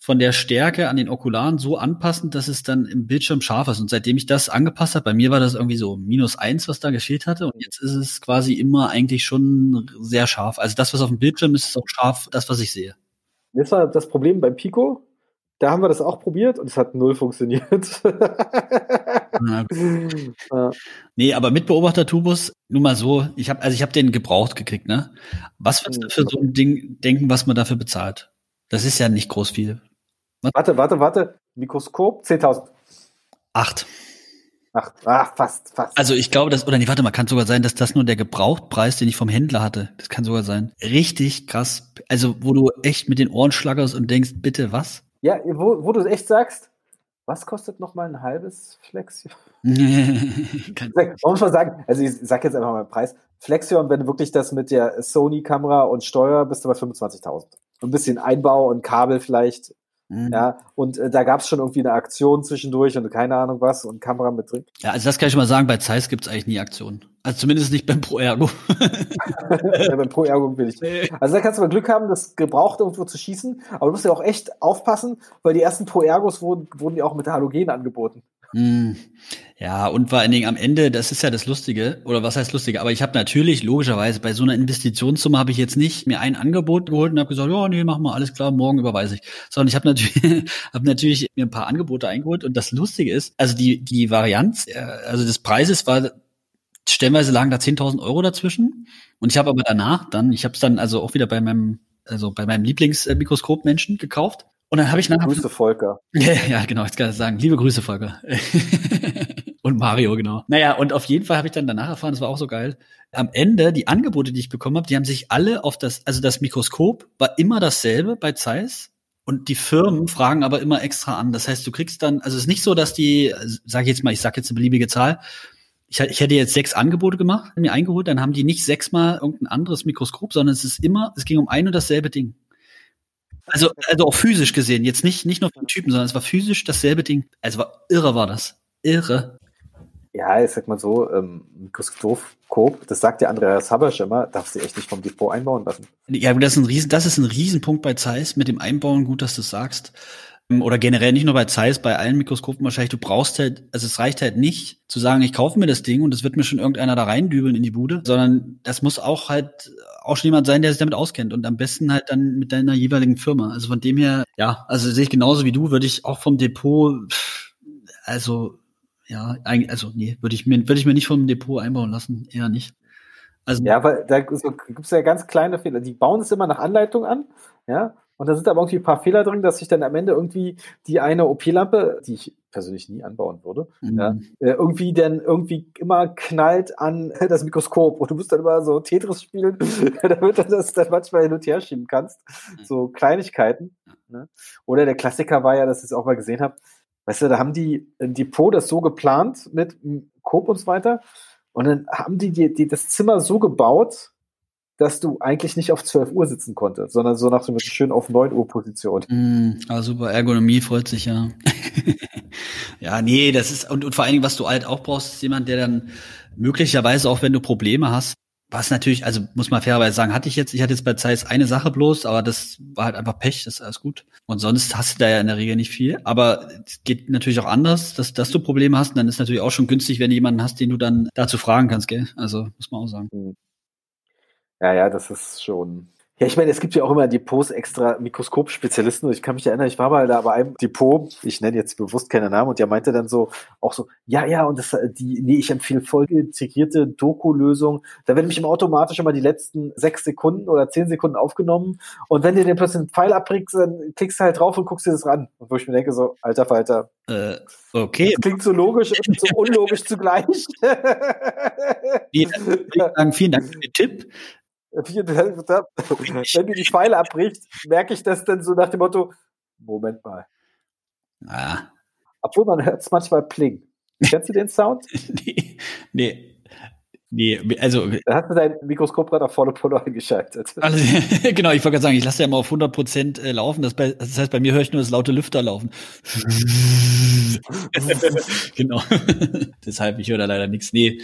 von der Stärke an den Okularen so anpassen, dass es dann im Bildschirm scharf ist. Und seitdem ich das angepasst habe, bei mir war das irgendwie so minus eins, was da gefehlt hatte. Und jetzt ist es quasi immer eigentlich schon sehr scharf. Also das, was auf dem Bildschirm ist, ist auch scharf, das, was ich sehe. Das war das Problem beim Pico. Da haben wir das auch probiert und es hat null funktioniert. ja. Nee, aber mit Beobachtertubus, nur mal so, ich habe also ich habe den gebraucht gekriegt, ne? Was würdest du für so ein Ding denken, was man dafür bezahlt? Das ist ja nicht groß viel. Was? Warte, warte, warte. Mikroskop 10.000. Acht. Acht. Ah, fast, fast. Also ich glaube, das, oder nee, warte mal, kann sogar sein, dass das nur der Gebrauchtpreis, den ich vom Händler hatte. Das kann sogar sein. Richtig krass. Also, wo du echt mit den Ohren schlaggerst und denkst, bitte was? Ja, wo, wo du echt sagst, was kostet noch mal ein halbes Flexion? Muss mal sagen, also ich sag jetzt einfach mal den Preis. Flexion, wenn du wirklich das mit der Sony-Kamera und Steuer, bist du bei 25.000. Ein bisschen Einbau und Kabel vielleicht Mhm. Ja, und äh, da gab es schon irgendwie eine Aktion zwischendurch und keine Ahnung was und Kamera mit drin. Ja, also das kann ich schon mal sagen, bei Zeiss gibt es eigentlich nie Aktionen. Also zumindest nicht beim Pro Ergo. ja, beim Pro Ergo will ich. Also da kannst du mal Glück haben, das gebraucht irgendwo zu schießen, aber du musst ja auch echt aufpassen, weil die ersten Pro Ergos wurden, wurden ja auch mit Halogen angeboten. Mm. Ja, und vor allen Dingen am Ende, das ist ja das Lustige, oder was heißt Lustige, aber ich habe natürlich, logischerweise, bei so einer Investitionssumme habe ich jetzt nicht mir ein Angebot geholt und habe gesagt, ja, nee, mach mal, alles klar, morgen überweise ich. Sondern ich habe natürlich, hab natürlich mir ein paar Angebote eingeholt und das Lustige ist, also die, die Varianz, äh, also des Preises war, stellenweise lagen da 10.000 Euro dazwischen und ich habe aber danach dann, ich habe es dann also auch wieder bei meinem also bei meinem Lieblingsmikroskop-Menschen gekauft und dann habe ich nachher. Grüße Volker. Ja, ja, genau, jetzt kann ich sagen. Liebe Grüße, Volker. und Mario, genau. Naja, und auf jeden Fall habe ich dann danach erfahren, das war auch so geil. Am Ende, die Angebote, die ich bekommen habe, die haben sich alle auf das, also das Mikroskop war immer dasselbe bei Zeiss. Und die Firmen fragen aber immer extra an. Das heißt, du kriegst dann, also es ist nicht so, dass die, sage ich jetzt mal, ich sage jetzt eine beliebige Zahl, ich, ich hätte jetzt sechs Angebote gemacht, mir eingeholt, dann haben die nicht sechsmal irgendein anderes Mikroskop, sondern es ist immer, es ging um ein und dasselbe Ding. Also, also auch physisch gesehen, jetzt nicht, nicht nur vom Typen, sondern es war physisch dasselbe Ding. Also war irre war das. Irre. Ja, ich sag mal so, ähm, Mikroskop, das sagt der Andreas Habersch immer, darfst du echt nicht vom Depot einbauen lassen. Ja, das ist ein Riesen, das ist ein Riesenpunkt bei Zeiss mit dem Einbauen, gut, dass du sagst. Oder generell nicht nur bei Zeiss, bei allen Mikroskopen wahrscheinlich, du brauchst halt, also es reicht halt nicht zu sagen, ich kaufe mir das Ding und es wird mir schon irgendeiner da reindübeln in die Bude, sondern das muss auch halt auch schon jemand sein, der sich damit auskennt und am besten halt dann mit deiner jeweiligen Firma. Also von dem her, ja, also sehe ich genauso wie du, würde ich auch vom Depot, also ja, eigentlich, also nee, würde ich mir, würde ich mir nicht vom Depot einbauen lassen, eher nicht. Also, ja, weil da gibt es ja ganz kleine Fehler. Die bauen es immer nach Anleitung an, ja, und da sind aber irgendwie ein paar Fehler drin, dass sich dann am Ende irgendwie die eine OP-Lampe, die ich persönlich nie anbauen würde, mhm. ja, äh, irgendwie dann irgendwie immer knallt an das Mikroskop und du musst dann immer so Tetris spielen, damit du das dann manchmal hin und her schieben kannst. So Kleinigkeiten. Ne? Oder der Klassiker war ja, dass ich es auch mal gesehen habe, weißt du, da haben die ein Depot das so geplant mit Coop und so weiter und dann haben die, die, die das Zimmer so gebaut, dass du eigentlich nicht auf 12 Uhr sitzen konntest, sondern so nach so einer schön auf 9 Uhr Position. Mm, aber super, Ergonomie freut sich ja. ja, nee, das ist, und, und vor allen Dingen, was du halt auch brauchst, ist jemand, der dann möglicherweise auch, wenn du Probleme hast, was natürlich, also muss man fairerweise sagen, hatte ich jetzt, ich hatte jetzt bei Zeiss eine Sache bloß, aber das war halt einfach Pech, das ist alles gut. Und sonst hast du da ja in der Regel nicht viel. Aber es geht natürlich auch anders, dass, dass du Probleme hast. Und dann ist natürlich auch schon günstig, wenn du jemanden hast, den du dann dazu fragen kannst, gell? Also muss man auch sagen. Hm. Ja, ja, das ist schon, ja, ich meine, es gibt ja auch immer Depots extra Mikroskopspezialisten. Ich kann mich erinnern, ich war mal da bei einem Depot, ich nenne jetzt bewusst keinen Namen, und der meinte dann so, auch so, ja, ja, und das, die, nee, ich empfehle voll integrierte Doku-Lösung. Da werden mich im automatisch immer die letzten sechs Sekunden oder zehn Sekunden aufgenommen. Und wenn dir den plötzlich einen Pfeil abbringst, dann klickst du halt drauf und guckst dir das ran. Und wo ich mir denke, so, alter Falter. Äh, okay. Das klingt so logisch und so unlogisch zugleich. vielen Dank, vielen Dank für den Tipp. Wenn mir die Pfeile abbricht, merke ich das dann so nach dem Motto, Moment mal. Ah. Obwohl man hört es manchmal pling. Kennst du den Sound? nee, nee. Nee, also. Da hast du dein Mikroskop gerade auf volle Pulle eingeschaltet. Also, genau, ich wollte gerade sagen, ich lasse ja immer auf 100 Prozent äh, laufen. Das, bei, das, heißt, bei mir höre ich nur das laute Lüfter laufen. genau. Deshalb, ich höre da leider nichts. Nee,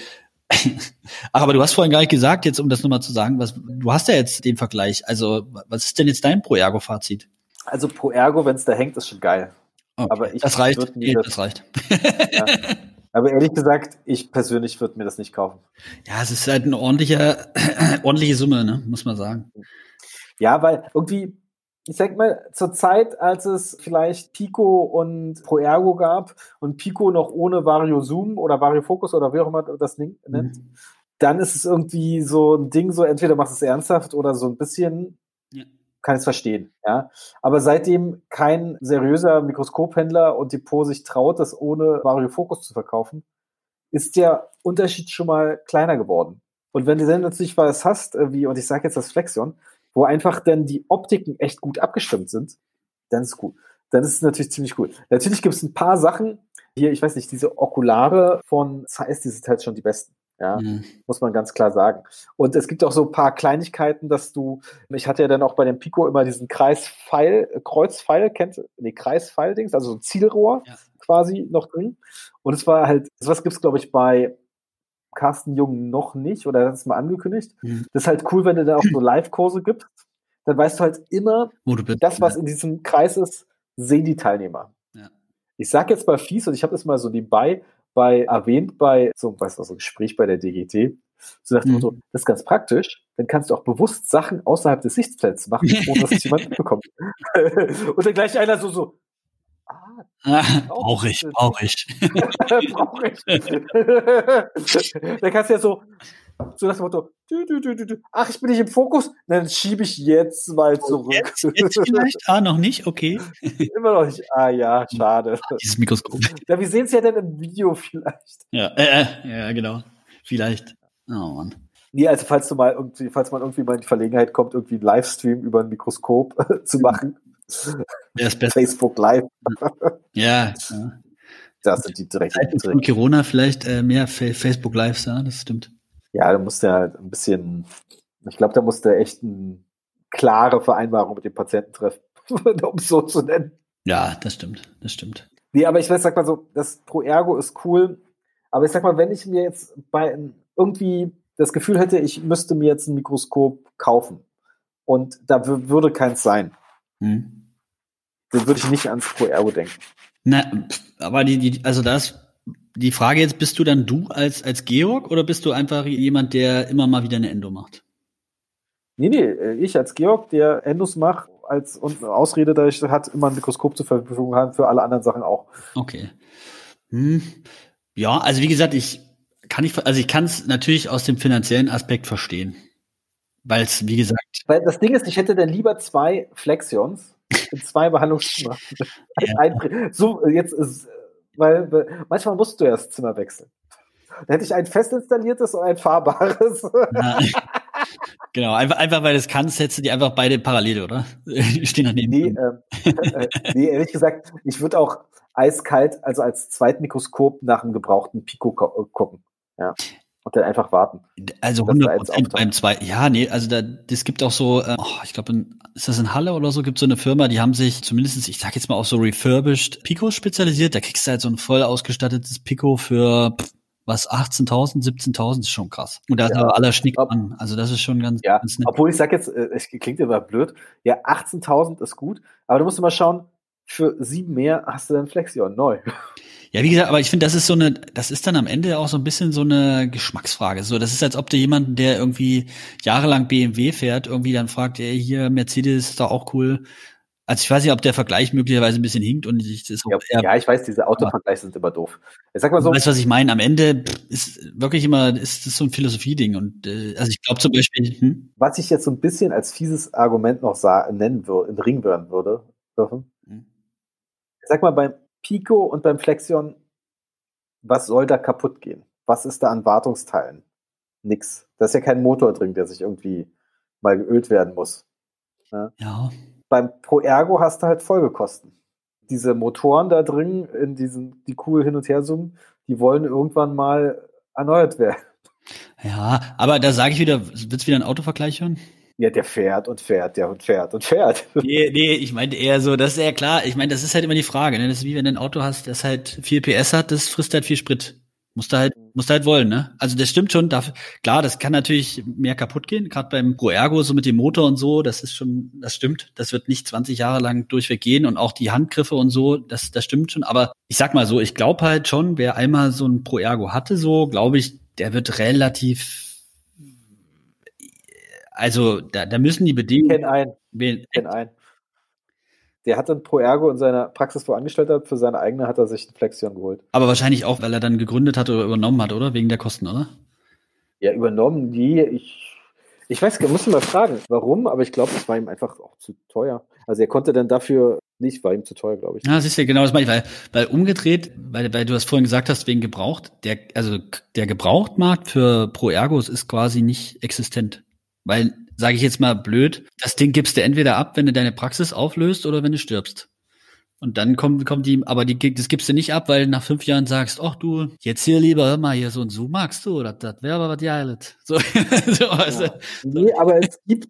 Ach, aber du hast vorhin gar nicht gesagt, jetzt um das nochmal zu sagen, was, du hast ja jetzt den Vergleich. Also, was ist denn jetzt dein Pro-Ergo-Fazit? Also Pro Ergo, wenn es da hängt, ist schon geil. Okay. Aber ich das reicht. Nee, das, das reicht. ja. Aber ehrlich gesagt, ich persönlich würde mir das nicht kaufen. Ja, es ist halt eine ordentliche, ordentliche Summe, ne? muss man sagen. Ja, weil irgendwie, ich sag mal, zur Zeit, als es vielleicht Pico und ProErgo gab und Pico noch ohne Vario Zoom oder Vario Focus oder wie auch immer das Ding nennt, mhm. dann ist es irgendwie so ein Ding, so entweder machst du es ernsthaft oder so ein bisschen, ja. kann ich es verstehen, ja. Aber seitdem kein seriöser Mikroskophändler und Depot sich traut, das ohne Vario Focus zu verkaufen, ist der Unterschied schon mal kleiner geworden. Und wenn du dann natürlich was hast, äh, wie, und ich sage jetzt das Flexion, wo einfach dann die Optiken echt gut abgestimmt sind, dann ist es gut. Dann ist es natürlich ziemlich cool. Natürlich gibt es ein paar Sachen, hier, ich weiß nicht, diese Okulare von Zeiss, die sind halt schon die besten. Ja, mhm. muss man ganz klar sagen. Und es gibt auch so ein paar Kleinigkeiten, dass du, ich hatte ja dann auch bei dem Pico immer diesen Kreispfeil, Kreuzpfeil, kennt, nee, Kreispfeil-Dings, also so ein Zielrohr ja. quasi noch drin. Und es war halt, was gibt's glaube ich bei Carsten Jung noch nicht oder hat es mal angekündigt. Mhm. Das ist halt cool, wenn du da auch so Live-Kurse gibst. Dann weißt du halt immer, das, was in diesem Kreis ist, sehen die Teilnehmer. Ja. Ich sag jetzt mal fies und ich habe das mal so nebenbei bei erwähnt bei so, weißt du, so ein Gespräch bei der DGT. So nach dem mhm. Motto, das ist ganz praktisch, dann kannst du auch bewusst Sachen außerhalb des Sichtfelds machen, ohne dass es jemand mitbekommt. und dann gleich einer so, so, Ah, brauche ich, brauche ich. brauche ich. Dann kannst du ja so, so das Motto, du, du, du, du, ach, ich bin nicht im Fokus, dann schiebe ich jetzt mal oh, zurück. Jetzt, jetzt vielleicht? Ah, noch nicht? Okay. Immer noch nicht. Ah ja, schade. Dieses Mikroskop. Ja, wir sehen es ja dann im Video vielleicht. Ja, äh, äh, ja, genau. Vielleicht. Oh Mann. Nee, also falls du mal irgendwie, falls man irgendwie mal in die Verlegenheit kommt, irgendwie einen Livestream über ein Mikroskop zu machen, Facebook Live. ja. Das sind die direkten Von Corona vielleicht äh, mehr Facebook Lives, ja, das stimmt. Ja, da musste halt ein bisschen, ich glaube, da musste echt eine klare Vereinbarung mit dem Patienten treffen, um es so zu nennen. Ja, das stimmt, das stimmt. Nee, aber ich weiß, sag mal so, das Pro Ergo ist cool, aber ich sag mal, wenn ich mir jetzt bei irgendwie das Gefühl hätte, ich müsste mir jetzt ein Mikroskop kaufen und da würde keins sein, hm dann würde ich nicht ans Pro Ergo denken. Na, aber die, die, also das, die Frage jetzt, bist du dann du als, als Georg oder bist du einfach jemand, der immer mal wieder eine Endo macht? Nee, nee, äh, ich als Georg, der Endos macht, als und Ausrede, da ich hat immer ein Mikroskop zur Verfügung haben, für alle anderen Sachen auch. Okay. Hm. Ja, also wie gesagt, ich kann ich, also ich kann es natürlich aus dem finanziellen Aspekt verstehen. Weil es, wie gesagt. Weil das Ding ist, ich hätte dann lieber zwei Flexions in zwei Behandlungszimmern. Ja. so, jetzt ist, weil, weil, manchmal musst du ja das Zimmer wechseln. Da hätte ich ein fest installiertes und ein fahrbares. Ja. Genau, einfach, einfach weil es kannst, hättest du die einfach beide parallel, oder? Stehen daneben. Nee, äh, nee, ehrlich gesagt, ich würde auch eiskalt, also als Zweitmikroskop nach einem gebrauchten Pico gucken. Ja und dann einfach warten. Also 100 Prozent beim zwei. Ja, nee, also da, das gibt auch so, äh, oh, ich glaube, ist das in Halle oder so, gibt so eine Firma, die haben sich zumindestens, ich sag jetzt mal auch so refurbished Pico spezialisiert. Da kriegst du halt so ein voll ausgestattetes Pico für, was 18.000, 17.000 ist schon krass. Und da ist Ja. aber aller Schnick Ob- an. Also das ist schon ganz, Ja, ganz nett. obwohl ich sag jetzt, äh, es klingt immer blöd, ja, 18.000 ist gut, aber du musst mal schauen, für sieben mehr hast du dann Flexion neu. Ja, wie gesagt, aber ich finde, das ist so eine, das ist dann am Ende auch so ein bisschen so eine Geschmacksfrage. So, das ist, als ob du jemanden, der irgendwie jahrelang BMW fährt, irgendwie dann fragt, ey, hier Mercedes ist doch auch cool. Also ich weiß nicht, ob der Vergleich möglicherweise ein bisschen hinkt und ich das auch Ja, eher, ja, ich weiß, diese Autovergleiche sind immer doof. Ich sag mal so, weißt du, was ich meine? Am Ende ist wirklich immer, ist das so ein Philosophieding und äh, also ich glaube zum Beispiel, hm? was ich jetzt so ein bisschen als fieses Argument noch sa nennen würde, in den Ring würde, dürfen. Hm. Sag mal, beim Pico und beim Flexion, was soll da kaputt gehen? Was ist da an Wartungsteilen? Nix. Da ist ja kein Motor drin, der sich irgendwie mal geölt werden muss. ja, beim Pro Ergo hast du halt Folgekosten. Diese Motoren da drin, in diesen, die cool hin und her zoomen, die wollen irgendwann mal erneuert werden. ja, aber da sage ich wieder, wird's wieder ein Autovergleich hören? Ja, der fährt und fährt, der und fährt und fährt. Nee, nee, ich meinte eher so, das ist ja klar. Ich meine, das ist halt immer die Frage, ne? Das ist wie wenn du ein Auto hast, das halt viel PS hat, das frisst halt viel Sprit. Musst du halt, musst du halt wollen, ne? Also das stimmt schon. Dafür, klar, das kann natürlich mehr kaputt gehen, gerade beim Pro Ergo, so mit dem Motor und so, das ist schon, das stimmt. Das wird nicht 20 Jahre lang durchweg gehen und auch die Handgriffe und so, das, das stimmt schon. Aber ich sag mal so, ich glaube halt schon, wer einmal so ein Pro Ergo hatte, so, glaube ich, der wird relativ also da, da müssen die Ich Bedingungen. kenn einen, Wen- ich einen. Der hat dann Pro Ergo in seiner Praxis, wo er angestellt hat, für seine eigene hat er sich ein Flexion geholt. Aber wahrscheinlich auch, weil er dann gegründet hat oder übernommen hat, oder? Wegen der Kosten, oder? Ja, übernommen, die, ich, ich weiß, muss ich mal fragen, warum, aber ich glaube, es war ihm einfach auch zu teuer. Also er konnte dann dafür nicht, war ihm zu teuer, glaube ich. Ja, siehst du, genau das meine ich, weil, weil umgedreht, weil, weil du das vorhin gesagt hast, wegen gebraucht, der, also der Gebrauchtmarkt für Pro Ergos ist quasi nicht existent. Weil, sage ich jetzt mal blöd, das Ding gibst du entweder ab, wenn du deine Praxis auflöst oder wenn du stirbst. Und dann kommt, kommt die, aber die, das gibst du nicht ab, weil du nach fünf Jahren sagst, ach du, jetzt hier lieber, hör mal, hier so ein Zoom magst du, das, das wäre aber was geiles. So, so, weißt Ja. Nee, aber es gibt,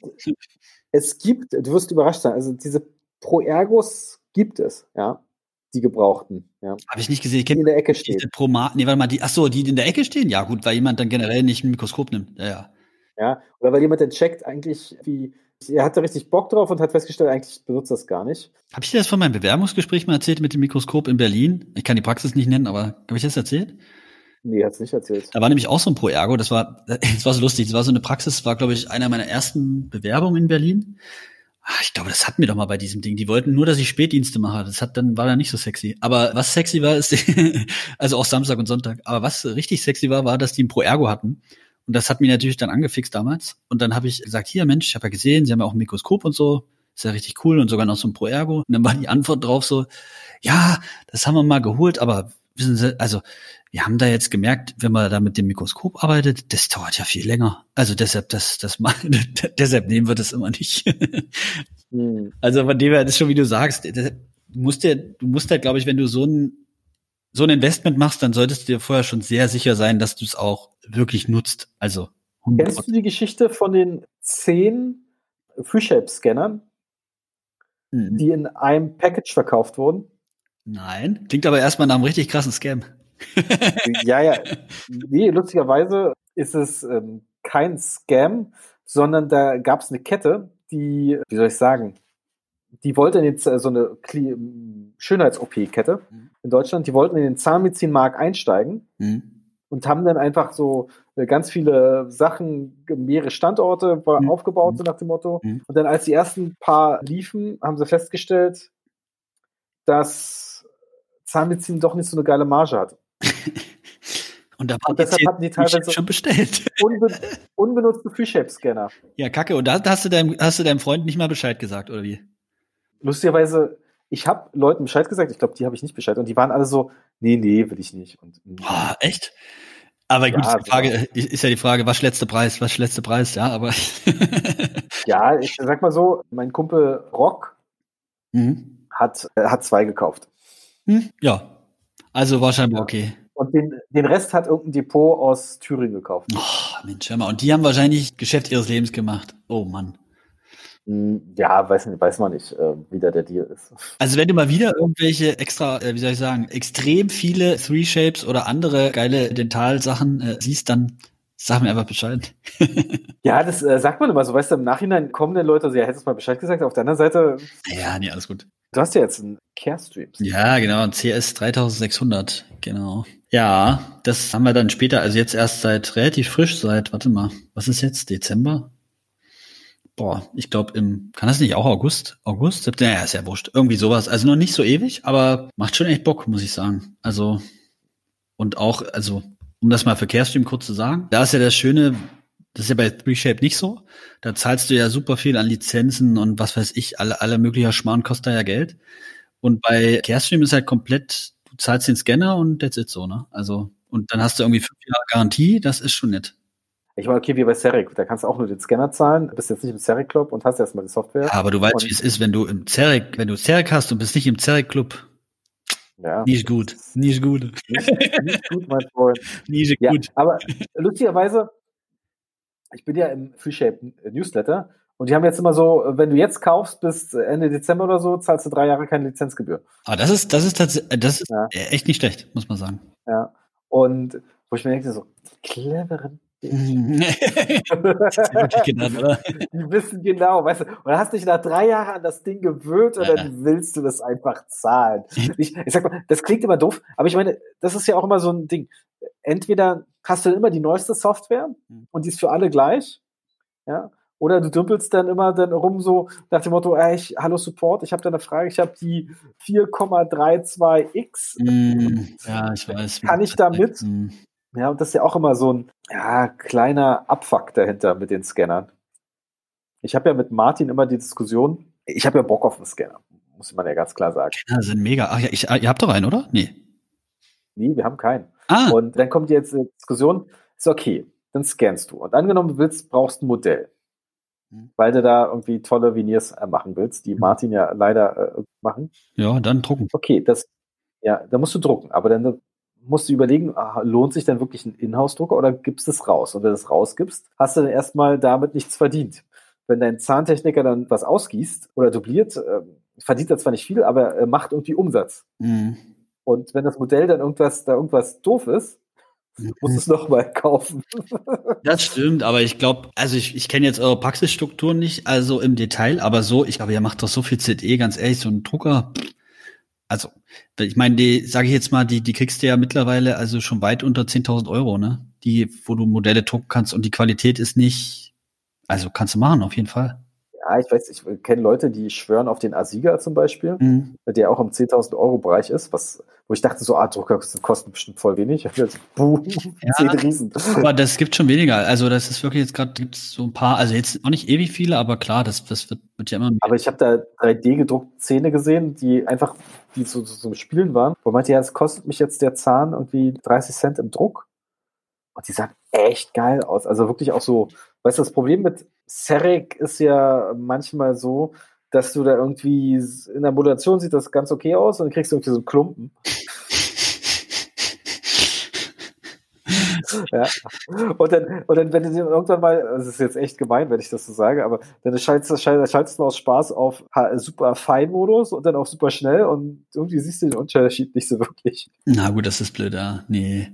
es gibt, du wirst überrascht sein, also diese Pro Ergos gibt es, ja, die gebrauchten, ja, Habe ich nicht gesehen. Ich die kenne in der Ecke stehen. Pro nee, warte mal, die, ach so, die in der Ecke stehen? Ja, gut, weil jemand dann generell nicht ein Mikroskop nimmt. Ja, ja. Ja, oder weil jemand dann checkt, eigentlich, wie, er hatte richtig Bock drauf und hat festgestellt, eigentlich benutzt das gar nicht. Habe ich dir das von meinem Bewerbungsgespräch mal erzählt mit dem Mikroskop in Berlin? Ich kann die Praxis nicht nennen, aber habe ich das erzählt? Nee, hat's nicht erzählt. Da war nämlich auch so ein Pro Ergo, das war, das war so lustig, das war so eine Praxis, war, glaube ich, einer meiner ersten Bewerbungen in Berlin. Ah, Ich glaube, das hatten wir doch mal bei diesem Ding. Die wollten nur, dass ich Spätdienste mache. Das hat dann war dann nicht so sexy. Aber was sexy war, ist, also auch Samstag und Sonntag. Aber was richtig sexy war, war, dass die ein Pro Ergo hatten. Und das hat mich natürlich dann angefixt damals. Und dann habe ich gesagt, hier Mensch, ich habe ja gesehen, Sie haben ja auch ein Mikroskop und so. Ist ja richtig cool und sogar noch so ein Pro Ergo. Und dann war die Antwort drauf so, ja, das haben wir mal geholt, aber wissen Sie, also wir haben da jetzt gemerkt, wenn man da mit dem Mikroskop arbeitet, das dauert ja viel länger. Also deshalb, das, das deshalb nehmen wir das immer nicht. Hm. also von dem her, das ist schon wie du sagst, das, du musst dir, du musst halt, glaube ich, wenn du so ein so ein Investment machst, dann solltest du dir vorher schon sehr sicher sein, dass du es auch wirklich nutzt. Also 100%. Kennst du die Geschichte von den zehn Free-Shape-Scannern, Mhm. die in einem Package verkauft wurden? Nein, klingt aber erstmal nach einem richtig krassen Scam. ja, ja. Nee, lustigerweise ist es ähm, kein Scam, sondern da gab es eine Kette, die, wie soll ich sagen, die wollte jetzt äh, so eine Schönheits-OP-Kette Mhm. In Deutschland, die wollten in den Zahnmedizinmarkt einsteigen Mhm. und haben dann einfach so äh, ganz viele Sachen, mehrere Standorte Mhm. aufgebaut, so nach dem Motto. Mhm. Und dann, als die ersten paar liefen, haben sie festgestellt, dass Zahnmedizin doch nicht so eine geile Marge hat. Und da waren Und deshalb hatten die teilweise- schon bestellt. Unbe unbenutzte Free-Shape-Scanner. Ja, kacke. Und da hast du deinem, hast du deinem Freund nicht mal Bescheid gesagt, oder wie? Lustigerweise, ich habe Leuten Bescheid gesagt, ich glaube, die habe ich nicht Bescheid. Und die waren alle so, nee, nee, will ich nicht. Und, mm. Oh, echt? Aber gut, Ja, ist, die Frage, ist ja die Frage, was ist letzter Preis, was ist letzter Preis, ja, aber ja, ich sag mal so, mein Kumpel Rock mhm. hat, äh, hat zwei gekauft. hm? ja. Also Ja. okay. Und den, den Rest hat irgendein Depot aus Thüringen gekauft. Oh, Mensch, hör mal. Und die haben wahrscheinlich Geschäft ihres Lebens gemacht. Oh Mann. Hm, ja, weiß, nicht, weiß man nicht, äh, wie da der Deal ist. Also wenn du mal wieder irgendwelche extra, äh, wie soll ich sagen, extrem viele Three Shapes oder andere geile Dentalsachen äh, siehst, dann sag mir einfach Bescheid. ja, das äh, sagt man immer so, weißt du, im Nachhinein kommen dann Leute, also ja, hättest du mal Bescheid gesagt, auf der anderen Seite. Ja, nee, alles gut. Du hast ja jetzt einen Care-Stream. Ja, genau, ein CS 3600, genau. Ja, das haben wir dann später, also jetzt erst seit relativ frisch, seit, warte mal, was ist jetzt, Dezember? Boah, ich glaube im, kann das nicht auch August? August? September? Ja, ist ja wurscht. Irgendwie sowas. Also noch nicht so ewig, aber macht schon echt Bock, muss ich sagen. Also, und auch, also, um das mal für Carestream kurz zu sagen, da ist ja das Schöne, das ist ja bei 3Shape nicht so. Da zahlst du ja super viel an Lizenzen und was weiß ich, alle, alle möglicher Schmarrn kostet ja Geld. Und bei Carestream ist halt komplett, du zahlst den Scanner und that's it so, ne? Also, und dann hast du irgendwie fünf Jahre Garantie, das ist schon nett. Ich meine, okay, wie bei Seric, da kannst du auch nur den Scanner zahlen, bist jetzt nicht im Seric Club und hast erstmal die Software. Ja, aber du weißt, wie es ist, wenn du im Seric, wenn du Seric hast und bist nicht im Seric Club. Ja. Nicht gut. Nicht gut. Nicht, nicht gut, mein Freund. Nicht ja, gut. Aber lustigerweise, ich bin ja im FreeShape Newsletter und die haben jetzt immer so, wenn du jetzt kaufst bis Ende Dezember oder so, zahlst du drei Jahre keine Lizenzgebühr. Aber das ist, das ist tatsächlich, das ist ja. echt nicht schlecht, muss man sagen. Ja. Und wo ich mir denke, so, die wissen genau, weißt du, und hast dich nach drei Jahren an das Ding gewöhnt und dann willst du das einfach zahlen. Ich, ich sag mal, das klingt immer doof, aber ich meine, das ist ja auch immer so ein Ding. Entweder hast du immer die neueste Software hm. und die ist für alle gleich, ja, oder du dümpelst dann immer dann rum so nach dem Motto, ey, ich, hallo Support, ich habe da eine Frage, ich habe die 4,32x. Mm, ja, ich weiß. Kann ich damit? Mm. Ja, und das ist ja auch immer so ein ja, kleiner Abfuck dahinter mit den Scannern. Ich habe ja mit Martin immer die Diskussion, ich habe ja Bock auf einen Scanner, muss man ja ganz klar sagen. Scanner sind mega. Ach ja, ich, ihr habt doch einen, oder? Nee. Nee, wir haben keinen. Ah. Und dann kommt jetzt eine Diskussion, ist okay, dann scannst du. Und angenommen, du willst, brauchst ein Modell. Hm. Weil du da irgendwie tolle Veneers äh, machen willst, die hm. Martin ja leider äh, machen. Ja, dann drucken. Okay, das, ja, da musst du drucken, aber dann musst du überlegen, ah, lohnt sich denn wirklich ein Inhouse-Drucker oder gibst es raus? Und wenn du es rausgibst, hast du dann erstmal damit nichts verdient. Wenn dein Zahntechniker dann was ausgießt oder dubliert, äh, verdient er zwar nicht viel, aber er macht irgendwie Umsatz. Mhm. Und wenn das Modell dann irgendwas, da irgendwas doof ist, muss es nochmal kaufen. Das stimmt, aber ich glaube, also ich, ich kenne jetzt eure Praxisstrukturen nicht, also im Detail, aber so, ich glaube, ihr macht doch so viel ZE, ganz ehrlich, so ein Drucker, also, ich meine, die, sage ich jetzt mal, die, die kriegst du ja mittlerweile also schon weit unter 10.000 Euro, ne? Die, wo du Modelle drucken kannst und die Qualität ist nicht, also kannst du machen, auf jeden Fall. Ja, ich weiß, ich kenne Leute, die schwören auf den Asiga zum Beispiel, mhm. der auch im 10.000 Euro Bereich ist, was, wo ich dachte so, ah, Drucker kosten bestimmt voll wenig. Jetzt, boom, ja, 10 Riesen. Aber das gibt schon weniger. Also das ist wirklich jetzt gerade, gibt so ein paar, also jetzt auch nicht ewig viele, aber klar, das, das wird, wird ja immer mehr. Aber ich habe da 3D gedruckt Zähne gesehen, die einfach, die so, so, so Spielen waren, wo meinte, ja, es kostet mich jetzt der Zahn irgendwie 30 Cent im Druck. Und die sahen echt geil aus. Also wirklich auch so, weißt du, das Problem mit Serek ist ja manchmal so, dass du da irgendwie in der Modulation sieht das ganz okay aus und dann kriegst du irgendwie so einen Klumpen. ja. Und dann, und dann, wenn du irgendwann mal, das ist jetzt echt gemein, wenn ich das so sage, aber dann schaltest, schaltest du aus Spaß auf super Fein-Modus und dann auf super schnell und irgendwie siehst du den Unterschied nicht so wirklich. Na gut, das ist blöd, ja. Nee.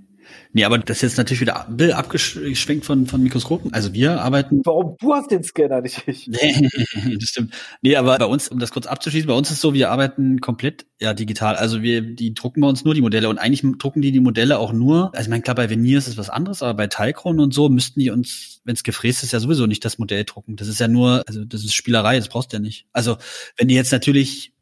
Nee, aber das ist jetzt natürlich wieder Bill abgeschwenkt von, von Mikroskopen. Also wir arbeiten. Warum du hast den Scanner nicht ich? Nee, das stimmt. Nee, aber bei uns, um das kurz abzuschließen, bei uns ist es so, wir arbeiten komplett ja digital. Also wir, die drucken bei uns nur die Modelle und eigentlich drucken die die Modelle auch nur. Also ich meine, klar, bei Veneers ist was anderes, aber bei Teilkronen und so müssten die uns, wenn es gefräst ist, ja sowieso nicht das Modell drucken. Das ist ja nur, also das ist Spielerei, das brauchst du ja nicht. Also wenn die jetzt natürlich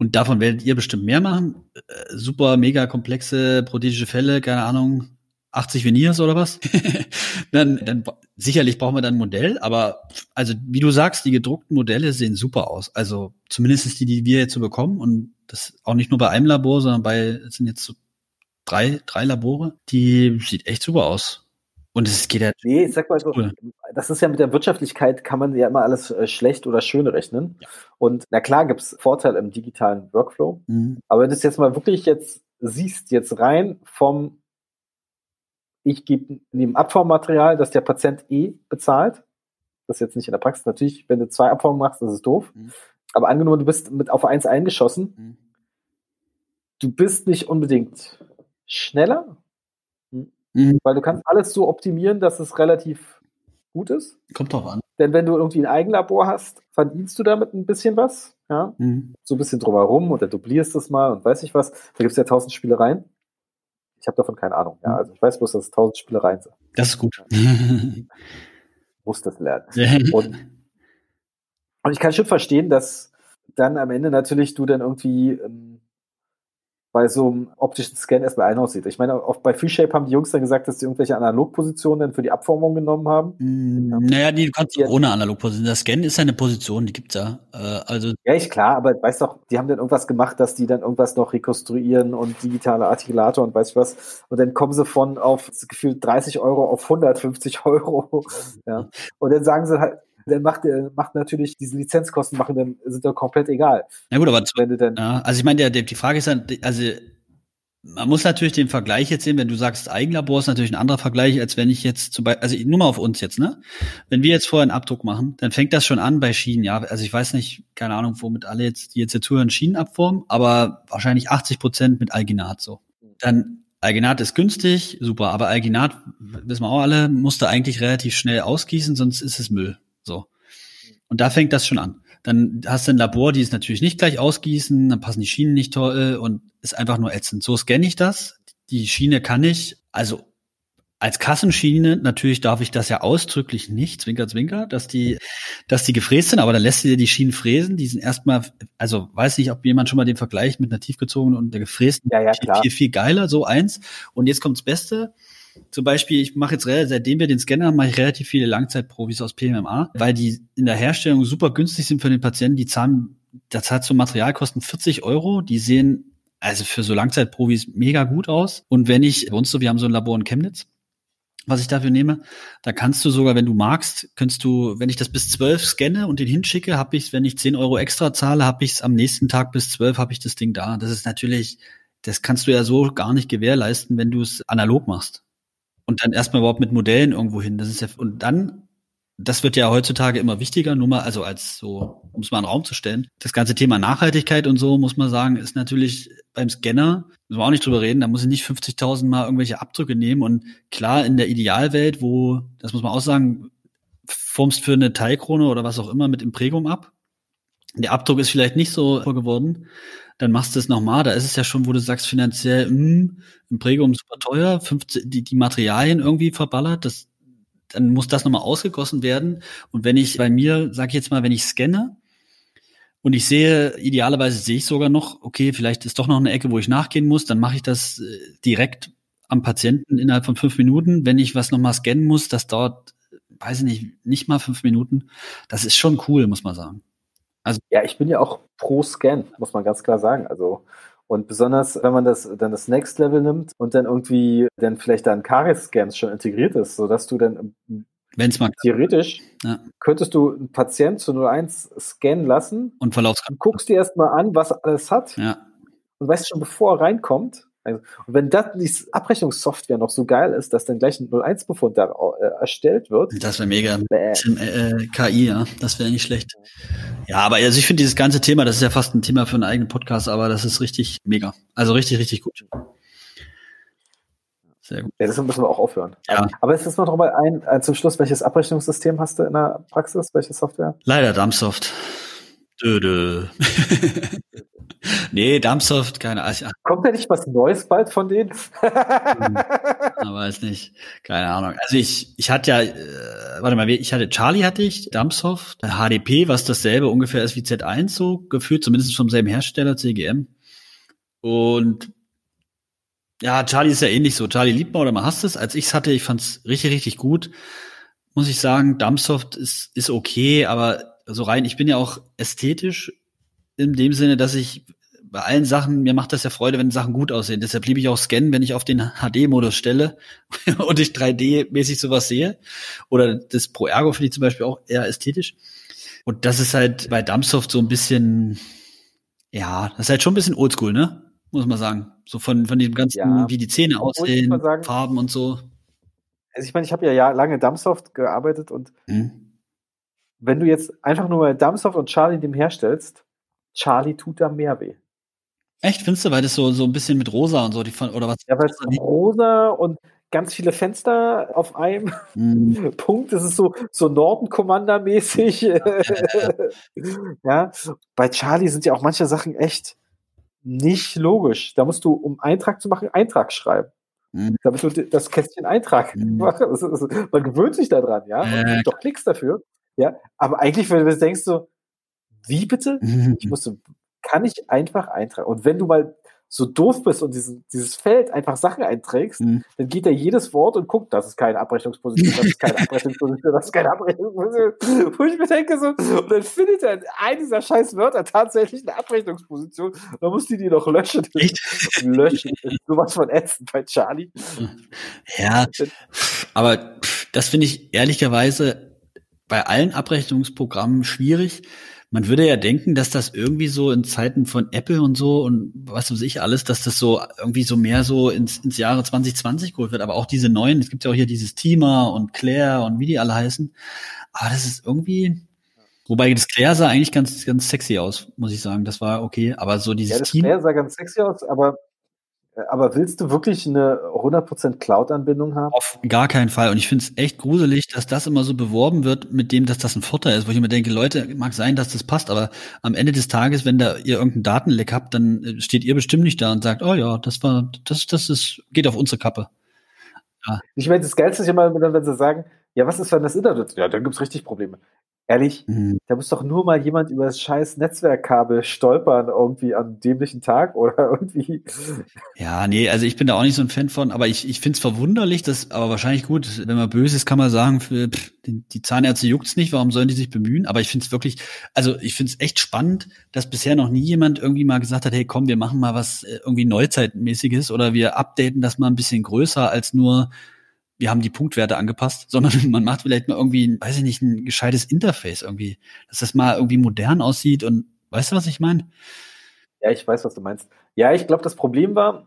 und davon werdet ihr bestimmt mehr machen. Äh, super, mega komplexe prothetische Fälle, keine Ahnung, 80 Veneers oder was? dann, dann sicherlich brauchen wir dann ein Modell, aber also wie du sagst, die gedruckten Modelle sehen super aus. Also zumindest die, die wir jetzt so bekommen und das auch nicht nur bei einem Labor, sondern bei es sind jetzt so drei, drei Labore, die sieht echt super aus. Und es geht ja. Nee, ich sag mal so, cool. das ist ja mit der Wirtschaftlichkeit, kann man ja immer alles äh, schlecht oder schön rechnen. Ja. Und na klar gibt's Vorteile im digitalen Workflow. Mhm. Aber wenn du es jetzt mal wirklich jetzt siehst, jetzt rein vom ich gebe neben Abformmaterial, das der Patient eh bezahlt. das ist jetzt nicht in der Praxis. Natürlich, wenn du zwei Abformungen machst, das ist doof. Mhm. Aber angenommen, du bist mit auf eins eingeschossen, mhm. du bist nicht unbedingt schneller, mhm. weil du kannst alles so optimieren, dass es relativ gut ist. Kommt drauf an. Denn wenn du irgendwie ein Eigenlabor hast, verdienst du damit ein bisschen was, ja, mhm. so ein bisschen drumherum oder dublierst es mal und weiß ich was. Da gibt es ja tausend Spielereien. Ich habe davon keine Ahnung. Ja, mhm. also ich weiß bloß, dass es tausend Spielereien sind. Das ist gut. Muss das lernen. Und, und ich kann schon verstehen, dass dann am Ende natürlich du dann irgendwie ähm, bei so einem optischen Scan erstmal ein aussieht. Ich meine, oft bei FreeShape haben die Jungs dann gesagt, dass sie irgendwelche Analogpositionen dann für die Abformung genommen haben. Mm, naja, die kannst du ohne Analogposition. Das Scan ist ja eine Position, die gibt's ja. Äh, also ja, ich klar, aber weißt doch, die haben dann irgendwas gemacht, dass die dann irgendwas noch rekonstruieren und digitale Artikulator und weiß ich was. Und dann kommen sie von auf gefühlt 30 Euro auf 150 Euro. ja. Und dann sagen sie halt, dann macht, macht natürlich diese Lizenzkosten machen dann sind dann komplett egal. Na gut, aber wenn du dann ja, also ich meine, die Frage ist dann, also man muss natürlich den Vergleich jetzt sehen, wenn du sagst Eigenlabor ist natürlich ein anderer Vergleich, als wenn ich jetzt zum Beispiel, also nur mal auf uns jetzt, ne? Wenn wir jetzt vorher einen Abdruck machen, dann fängt das schon an bei Schienen, ja. Also ich weiß nicht, keine Ahnung, womit alle jetzt, die jetzt hier zuhören, Schienen abformen, aber wahrscheinlich 80 Prozent mit Alginat so. Dann Alginat ist günstig, super, aber Alginat, wissen wir auch alle, musste eigentlich relativ schnell ausgießen, sonst ist es Müll. So. Und da fängt das schon an. Dann hast du ein Labor, die es natürlich nicht gleich ausgießen, dann passen die Schienen nicht toll und ist einfach nur ätzend. So scanne ich das. Die Schiene kann ich, also als Kassenschiene, natürlich darf ich das ja ausdrücklich nicht, Zwinker, Zwinker, dass die, dass die gefräst sind, aber dann lässt du dir die Schienen fräsen, die sind erstmal, also weiß nicht, ob jemand schon mal den Vergleich mit einer tiefgezogenen und der gefrästen ja, ja, viel, viel, viel geiler, so eins. Und jetzt kommt's Beste zum Beispiel, ich mache jetzt, seitdem wir den Scanner haben, mache ich relativ viele Langzeitprovis aus PMMA, weil die in der Herstellung super günstig sind für den Patienten. Die zahlen, da zahlt so Materialkosten 40 Euro. Die sehen also für so Langzeitprovis mega gut aus. Und wenn ich, bei uns so, wir haben so ein Labor in Chemnitz, was ich dafür nehme, da kannst du sogar, wenn du magst, kannst du, wenn ich das bis zwölf scanne und den hinschicke, habe ich wenn ich 10 Euro extra zahle, habe ich es am nächsten Tag bis zwölf habe ich das Ding da. Das ist natürlich, das kannst du ja so gar nicht gewährleisten, wenn du es analog machst und dann erstmal überhaupt mit Modellen irgendwo hin. Das ist ja, und dann, das wird ja heutzutage immer wichtiger, nur mal, also als so, um es mal in den Raum zu stellen. Das ganze Thema Nachhaltigkeit und so, muss man sagen, ist natürlich beim Scanner, müssen wir auch nicht drüber reden, da muss ich nicht 50.000 Mal irgendwelche Abdrücke nehmen und klar, in der Idealwelt, wo, das muss man auch sagen, formst für eine Teilkrone oder was auch immer mit Imprägum ab. Der Abdruck ist vielleicht nicht so geworden, dann machst du es nochmal. Da ist es ja schon, wo du sagst, finanziell, mh, hm, im Prägum super teuer, 50, die, die Materialien irgendwie verballert, das, dann muss das nochmal ausgegossen werden. Und wenn ich bei mir, sag ich jetzt mal, wenn ich scanne und ich sehe, idealerweise sehe ich sogar noch, okay, vielleicht ist doch noch eine Ecke, wo ich nachgehen muss, dann mache ich das äh, direkt am Patienten innerhalb von fünf Minuten. Wenn ich was nochmal scannen muss, das dauert, weiß ich nicht, nicht mal fünf Minuten. Das ist schon cool, muss man sagen. Also ja, ich bin ja auch pro Scan, muss man ganz klar sagen. Also und besonders, wenn man das dann das Next Level nimmt und dann irgendwie dann vielleicht dann Karies-Scans schon integriert ist, sodass du dann Wenn's mal theoretisch ja. könntest du einen Patient zu 01 scannen lassen und Verlaufskanal. guckst dir erstmal an, was alles hat ja. und weißt schon, bevor er reinkommt, also, und wenn das die Abrechnungssoftware noch so geil ist, dass dann gleich ein 01-Befund da äh, erstellt wird. Das wäre mega. Äh, äh, KI, ja, das wäre nicht schlecht. Ja, aber also ich finde dieses ganze Thema, das ist ja fast ein Thema für einen eigenen Podcast, aber das ist richtig mega. Also richtig, richtig gut. Sehr gut. Ja, das müssen wir auch aufhören. Ja. Aber es ist noch mal ein, ein zum Schluss, welches Abrechnungssystem hast du in der Praxis? Welche Software? Leider Dumpsoft. Dö, dö. nee, Dumpsoft, keine Ahnung. Kommt da nicht was Neues bald von denen? hm, weiß nicht. Keine Ahnung. Also ich, ich hatte ja, äh, warte mal, ich hatte Charlie hatte ich, Dumpsoft, HDP, was dasselbe ungefähr ist wie Z1 so geführt, zumindest vom selben Hersteller, CGM. Und ja, Charlie ist ja ähnlich so. Charlie liebt man oder man hasst es. Als ich's hatte, ich fand's richtig, richtig gut. Muss ich sagen, Dumpsoft ist, ist okay, aber so rein, ich bin ja auch ästhetisch in dem Sinne, dass ich bei allen Sachen, mir macht das ja Freude, wenn Sachen gut aussehen. Deshalb liebe ich auch scannen, wenn ich auf den HD-Modus stelle und ich 3D-mäßig sowas sehe. Oder das Pro Ergo finde ich zum Beispiel auch eher ästhetisch. Und das ist halt bei Dumpsoft so ein bisschen, ja, das ist halt schon ein bisschen oldschool, ne? Muss man sagen. So von, von dem ganzen, ja. wie die Zähne aussehen, sagen, Farben und so. Also ich meine, ich habe ja, lange Dumpsoft gearbeitet und mhm wenn du jetzt einfach nur Dumpsoft und Charlie dem herstellst, Charlie tut da mehr weh. Echt, findest du, weil das so, so ein bisschen mit rosa und so, die oder was? Ja, weil es rosa und ganz viele Fenster auf einem mm. Punkt. Das ist so, so Norden-Commander-mäßig. Ja, ja, ja, bei Charlie sind ja auch manche Sachen echt nicht logisch. Da musst du, um Eintrag zu machen, Eintrag schreiben. Mhm. Damit du das Kästchen Eintrag mhm. machst. Man gewöhnt sich daran, ja. Äh. Und doch klickst dafür. Ja. Aber eigentlich, wenn du denkst so, wie bitte? Mhm. Ich musste, kann ich einfach eintragen. Und wenn du mal so doof bist und diesen, dieses Feld einfach Sachen einträgst, mhm. dann geht er jedes Wort und guckt, das ist keine Abrechnungsposition, das ist keine Abrechnungsposition, das ist keine Abrechnungsposition. Wo ich mir denke so, und dann findet er in einem dieser scheiß Wörter tatsächlich eine Abrechnungsposition, dann muss die die noch löschen. Echt? Löschen. Sowas von ätzend bei Charlie. Ja, aber das finde ich ehrlicherweise bei allen Abrechnungsprogrammen schwierig, man würde ja denken, dass das irgendwie so in Zeiten von Apple und so und was weiß ich alles, dass das so irgendwie so mehr so ins, ins Jahre 2020 geholt wird. Aber auch diese neuen, es gibt ja auch hier dieses Teamer und Claire und wie die alle heißen. Aber das ist irgendwie, Wobei das Claire sah eigentlich ganz, ganz sexy aus, muss ich sagen. Das war okay. Aber so dieses ja, das Team. Claire sah ganz sexy aus, aber aber willst du wirklich eine 100% Cloud-Anbindung haben? Auf gar keinen Fall. Und ich finde es echt gruselig, dass das immer so beworben wird mit dem, dass das ein Vorteil ist, wo ich mir denke, Leute, mag sein, dass das passt, aber am Ende des Tages, wenn da ihr irgendeinen Datenleck habt, dann äh, steht ihr bestimmt nicht da und sagt, oh ja, das war, das, das ist, geht auf unsere Kappe. Ja. Ich meine, das Geilste ist immer, wenn sie sagen, ja, was ist, wenn das Internet? Ja, dann gibt's richtig Probleme. Ehrlich, mhm. da muss doch nur mal jemand über das scheiß Netzwerkkabel stolpern, irgendwie an dämlichen Tag oder irgendwie. Ja, nee, also ich bin da auch nicht so ein Fan von, aber ich, ich finde es verwunderlich, dass, aber wahrscheinlich gut, wenn man böse ist, kann man sagen, pff, die, die Zahnärzte juckt's nicht, warum sollen die sich bemühen? Aber ich finde es wirklich, also ich finde es echt spannend, dass bisher noch nie jemand irgendwie mal gesagt hat, hey komm, wir machen mal was äh, irgendwie Neuzeitmäßiges oder wir updaten das mal ein bisschen größer als nur wir haben die Punktwerte angepasst, sondern man macht vielleicht mal irgendwie, weiß ich nicht, ein gescheites Interface irgendwie, dass das mal irgendwie modern aussieht und weißt du, was ich meine? Ja, ich weiß, was du meinst. Ja, ich glaube, das Problem war,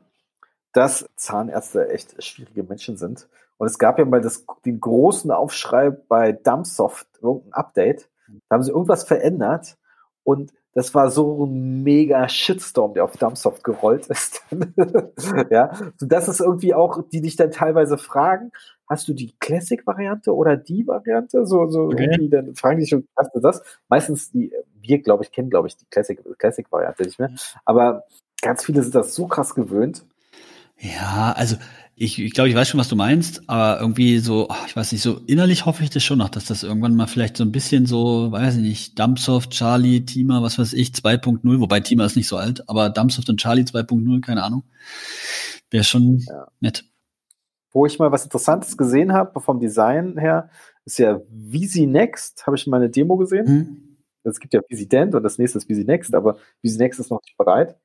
dass Zahnärzte echt schwierige Menschen sind. Und es gab ja mal das, den großen Aufschrei bei Dumpsoft, irgendein Update. Da haben sie irgendwas verändert und das war so ein mega Shitstorm, der auf Dumpsoft gerollt ist. ja, so das ist irgendwie auch, die dich dann teilweise fragen, hast du die Classic-Variante oder die Variante? So, so okay. irgendwie, dann fragen die schon, hast du das? Meistens die, wir, glaube ich, kennen, glaube ich, die Classic-Variante Classic nicht mehr. Aber ganz viele sind das so krass gewöhnt. Ja, also ich, ich glaube, ich weiß schon, was du meinst, aber irgendwie so, ich weiß nicht, so innerlich hoffe ich das schon noch, dass das irgendwann mal vielleicht so ein bisschen so, weiß ich nicht, Dumpsoft, Charlie, Teamer, was weiß ich, 2.0, wobei Teamer ist nicht so alt, aber Dumpsoft und Charlie 2.0, keine Ahnung. Wäre schon ja. nett. Wo ich mal was Interessantes gesehen habe vom Design her, ist ja Visi Next, habe ich mal eine Demo gesehen. Mhm. Es gibt ja Visident und das nächste ist Visi Next, aber Visi Next ist noch nicht bereit.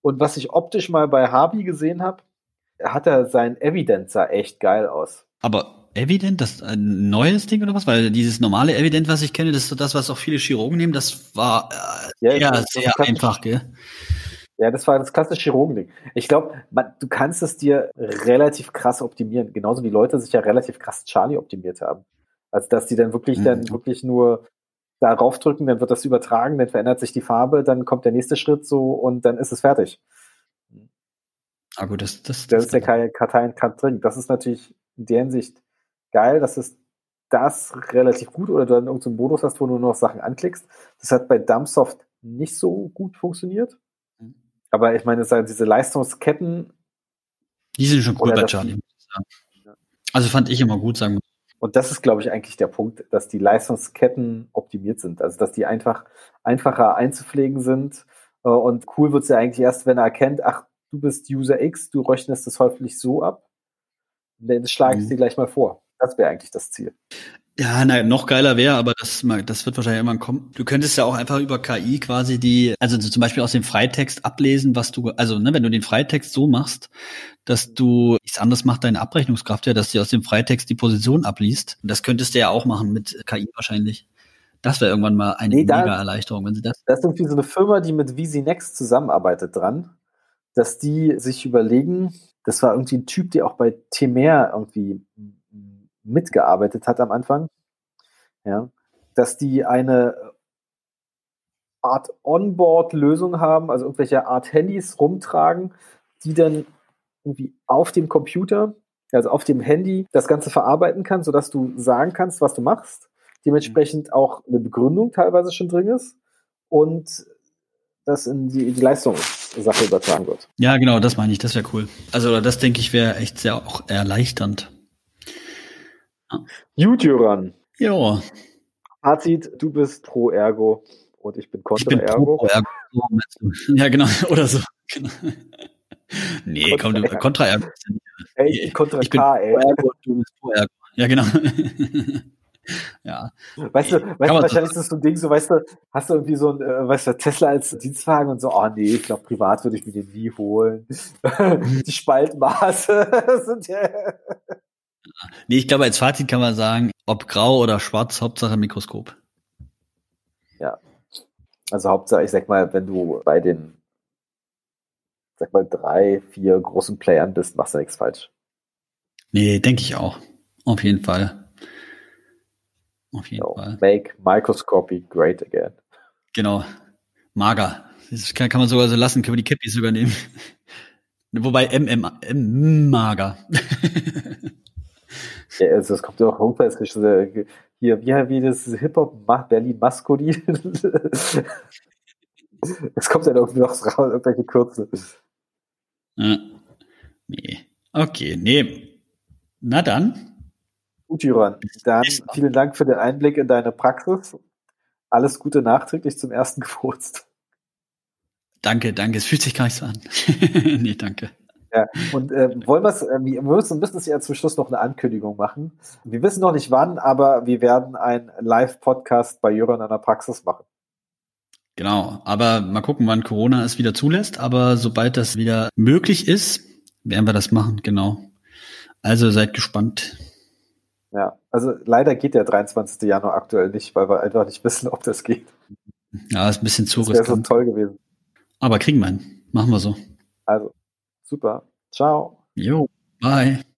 Und was ich optisch mal bei Harvey gesehen habe, hat er sein Evident sah echt geil aus. Aber Evident, das ein neues Ding oder was? Weil dieses normale Evident, was ich kenne, das ist das, was auch viele Chirurgen nehmen, das war äh, ja, eher sehr einfach, gell? Ja, das war das klassische Chirurgending. Ich glaube, du kannst es dir relativ krass optimieren, genauso wie Leute sich ja relativ krass Charlie optimiert haben. Also dass die dann wirklich mhm. dann wirklich nur darauf drücken, dann wird das übertragen, dann verändert sich die Farbe, dann kommt der nächste Schritt so und dann ist es fertig. Ah gut, das, das, das, ist der keine Karteien drin. Das ist natürlich in der Hinsicht geil, dass es das relativ gut oder du dann irgendeinen so Modus hast, wo du nur noch Sachen anklickst. Das hat bei Dumpsoft nicht so gut funktioniert. Mhm. Aber ich meine, diese Leistungsketten. Die sind schon cool bei Charlie. Also fand ich immer gut, sagen wir. Und das ist, glaube ich, eigentlich der Punkt, dass die Leistungsketten optimiert sind. Also, dass die einfach einfacher einzupflegen sind. Äh, und cool wird es ja eigentlich erst, wenn er erkennt, ach, du bist User X, du rechnest das häufig so ab. Das schlage ich mhm. dir gleich mal vor. Das wäre eigentlich das Ziel. Ja, nein, noch geiler wäre, aber das, das wird wahrscheinlich irgendwann kommen. Du könntest ja auch einfach über KI quasi die, also zum Beispiel aus dem Freitext ablesen, was du, also ne, wenn du den Freitext so machst, dass du nichts anderes macht deine Abrechnungskraft ja, dass sie aus dem Freitext die Position abliest. Das könntest du ja auch machen mit KI wahrscheinlich. Das wäre irgendwann mal eine nee, mega Erleichterung, wenn sie das. Das ist irgendwie so eine Firma, die mit VisiNext zusammenarbeitet dran dass die sich überlegen, das war irgendwie ein Typ, der auch bei Temer irgendwie mitgearbeitet hat am Anfang. Ja, dass die eine Art Onboard-Lösung haben, also irgendwelche Art Handys rumtragen, die dann irgendwie auf dem Computer, also auf dem Handy, das Ganze verarbeiten kann, sodass du sagen kannst, was du machst. Dementsprechend auch eine Begründung teilweise schon drin ist und das in die, die Leistungssache übertragen wird. Ja, genau, das meine ich, das wäre cool. Also das denke ich wäre echt sehr auch erleichternd. Gut, Jöran. Ja. Fazit, du bist pro Ergo und ich bin kontra ich bin Ergo. Pro Ergo. Ja, genau, oder so. Genau. Nee, komm, du, Kontra Ergo. Ey, Kontra ich bin K, ey. Ergo, du bist pro Ergo. Ja, genau. ja. Weißt du, weißt du wahrscheinlich ist das so ein Ding, so weißt du, hast du irgendwie so ein, äh, weißt du, Tesla als Dienstwagen und so, oh nee, ich glaube, privat würde ich mir den nie holen. Die Spaltmaße sind ja. Nee, ich glaube, als Fazit kann man sagen, ob grau oder schwarz, Hauptsache Mikroskop. Ja. Also Hauptsache, ich sag mal, wenn du bei den, sag mal, drei, vier großen Playern bist, machst du nichts falsch. Nee, denke ich auch. Auf jeden Fall. Auf jeden so, Fall. Make microscopy great again. Genau. Mager. Das kann, kann man sogar so lassen, können wir die Cappies sogar nehmen. Wobei MM, M mager. ja, also das kommt ja auch Homefest. Hier, wie, wie das Hip-Hop Berlin Maskulin. Es kommt ja irgendwie noch raus, irgendwelche Kürze. Ja. Nee. Okay, nee. Na dann. Gut, Juran. Dann vielen Dank für den Einblick in deine Praxis. Alles Gute nachträglich zum ersten Geburtstag. Danke, danke. Es fühlt sich gar nicht so an. nee, danke. Ja, und äh, wollen wir's, äh, wir müssen, müssen ja zum Schluss noch eine Ankündigung machen. Wir wissen noch nicht wann, aber wir werden einen Live-Podcast bei Jöran an der Praxis machen. Genau, aber mal gucken, wann Corona es wieder zulässt. Aber sobald das wieder möglich ist, werden wir das machen, genau. Also seid gespannt. Ja, also leider geht der 23. Januar aktuell nicht, weil wir einfach nicht wissen, ob das geht. Ja, ist ein bisschen zu das wäre so toll gewesen. Aber kriegen wir ihn. Machen wir so. Also, super. Ciao. Jo, bye.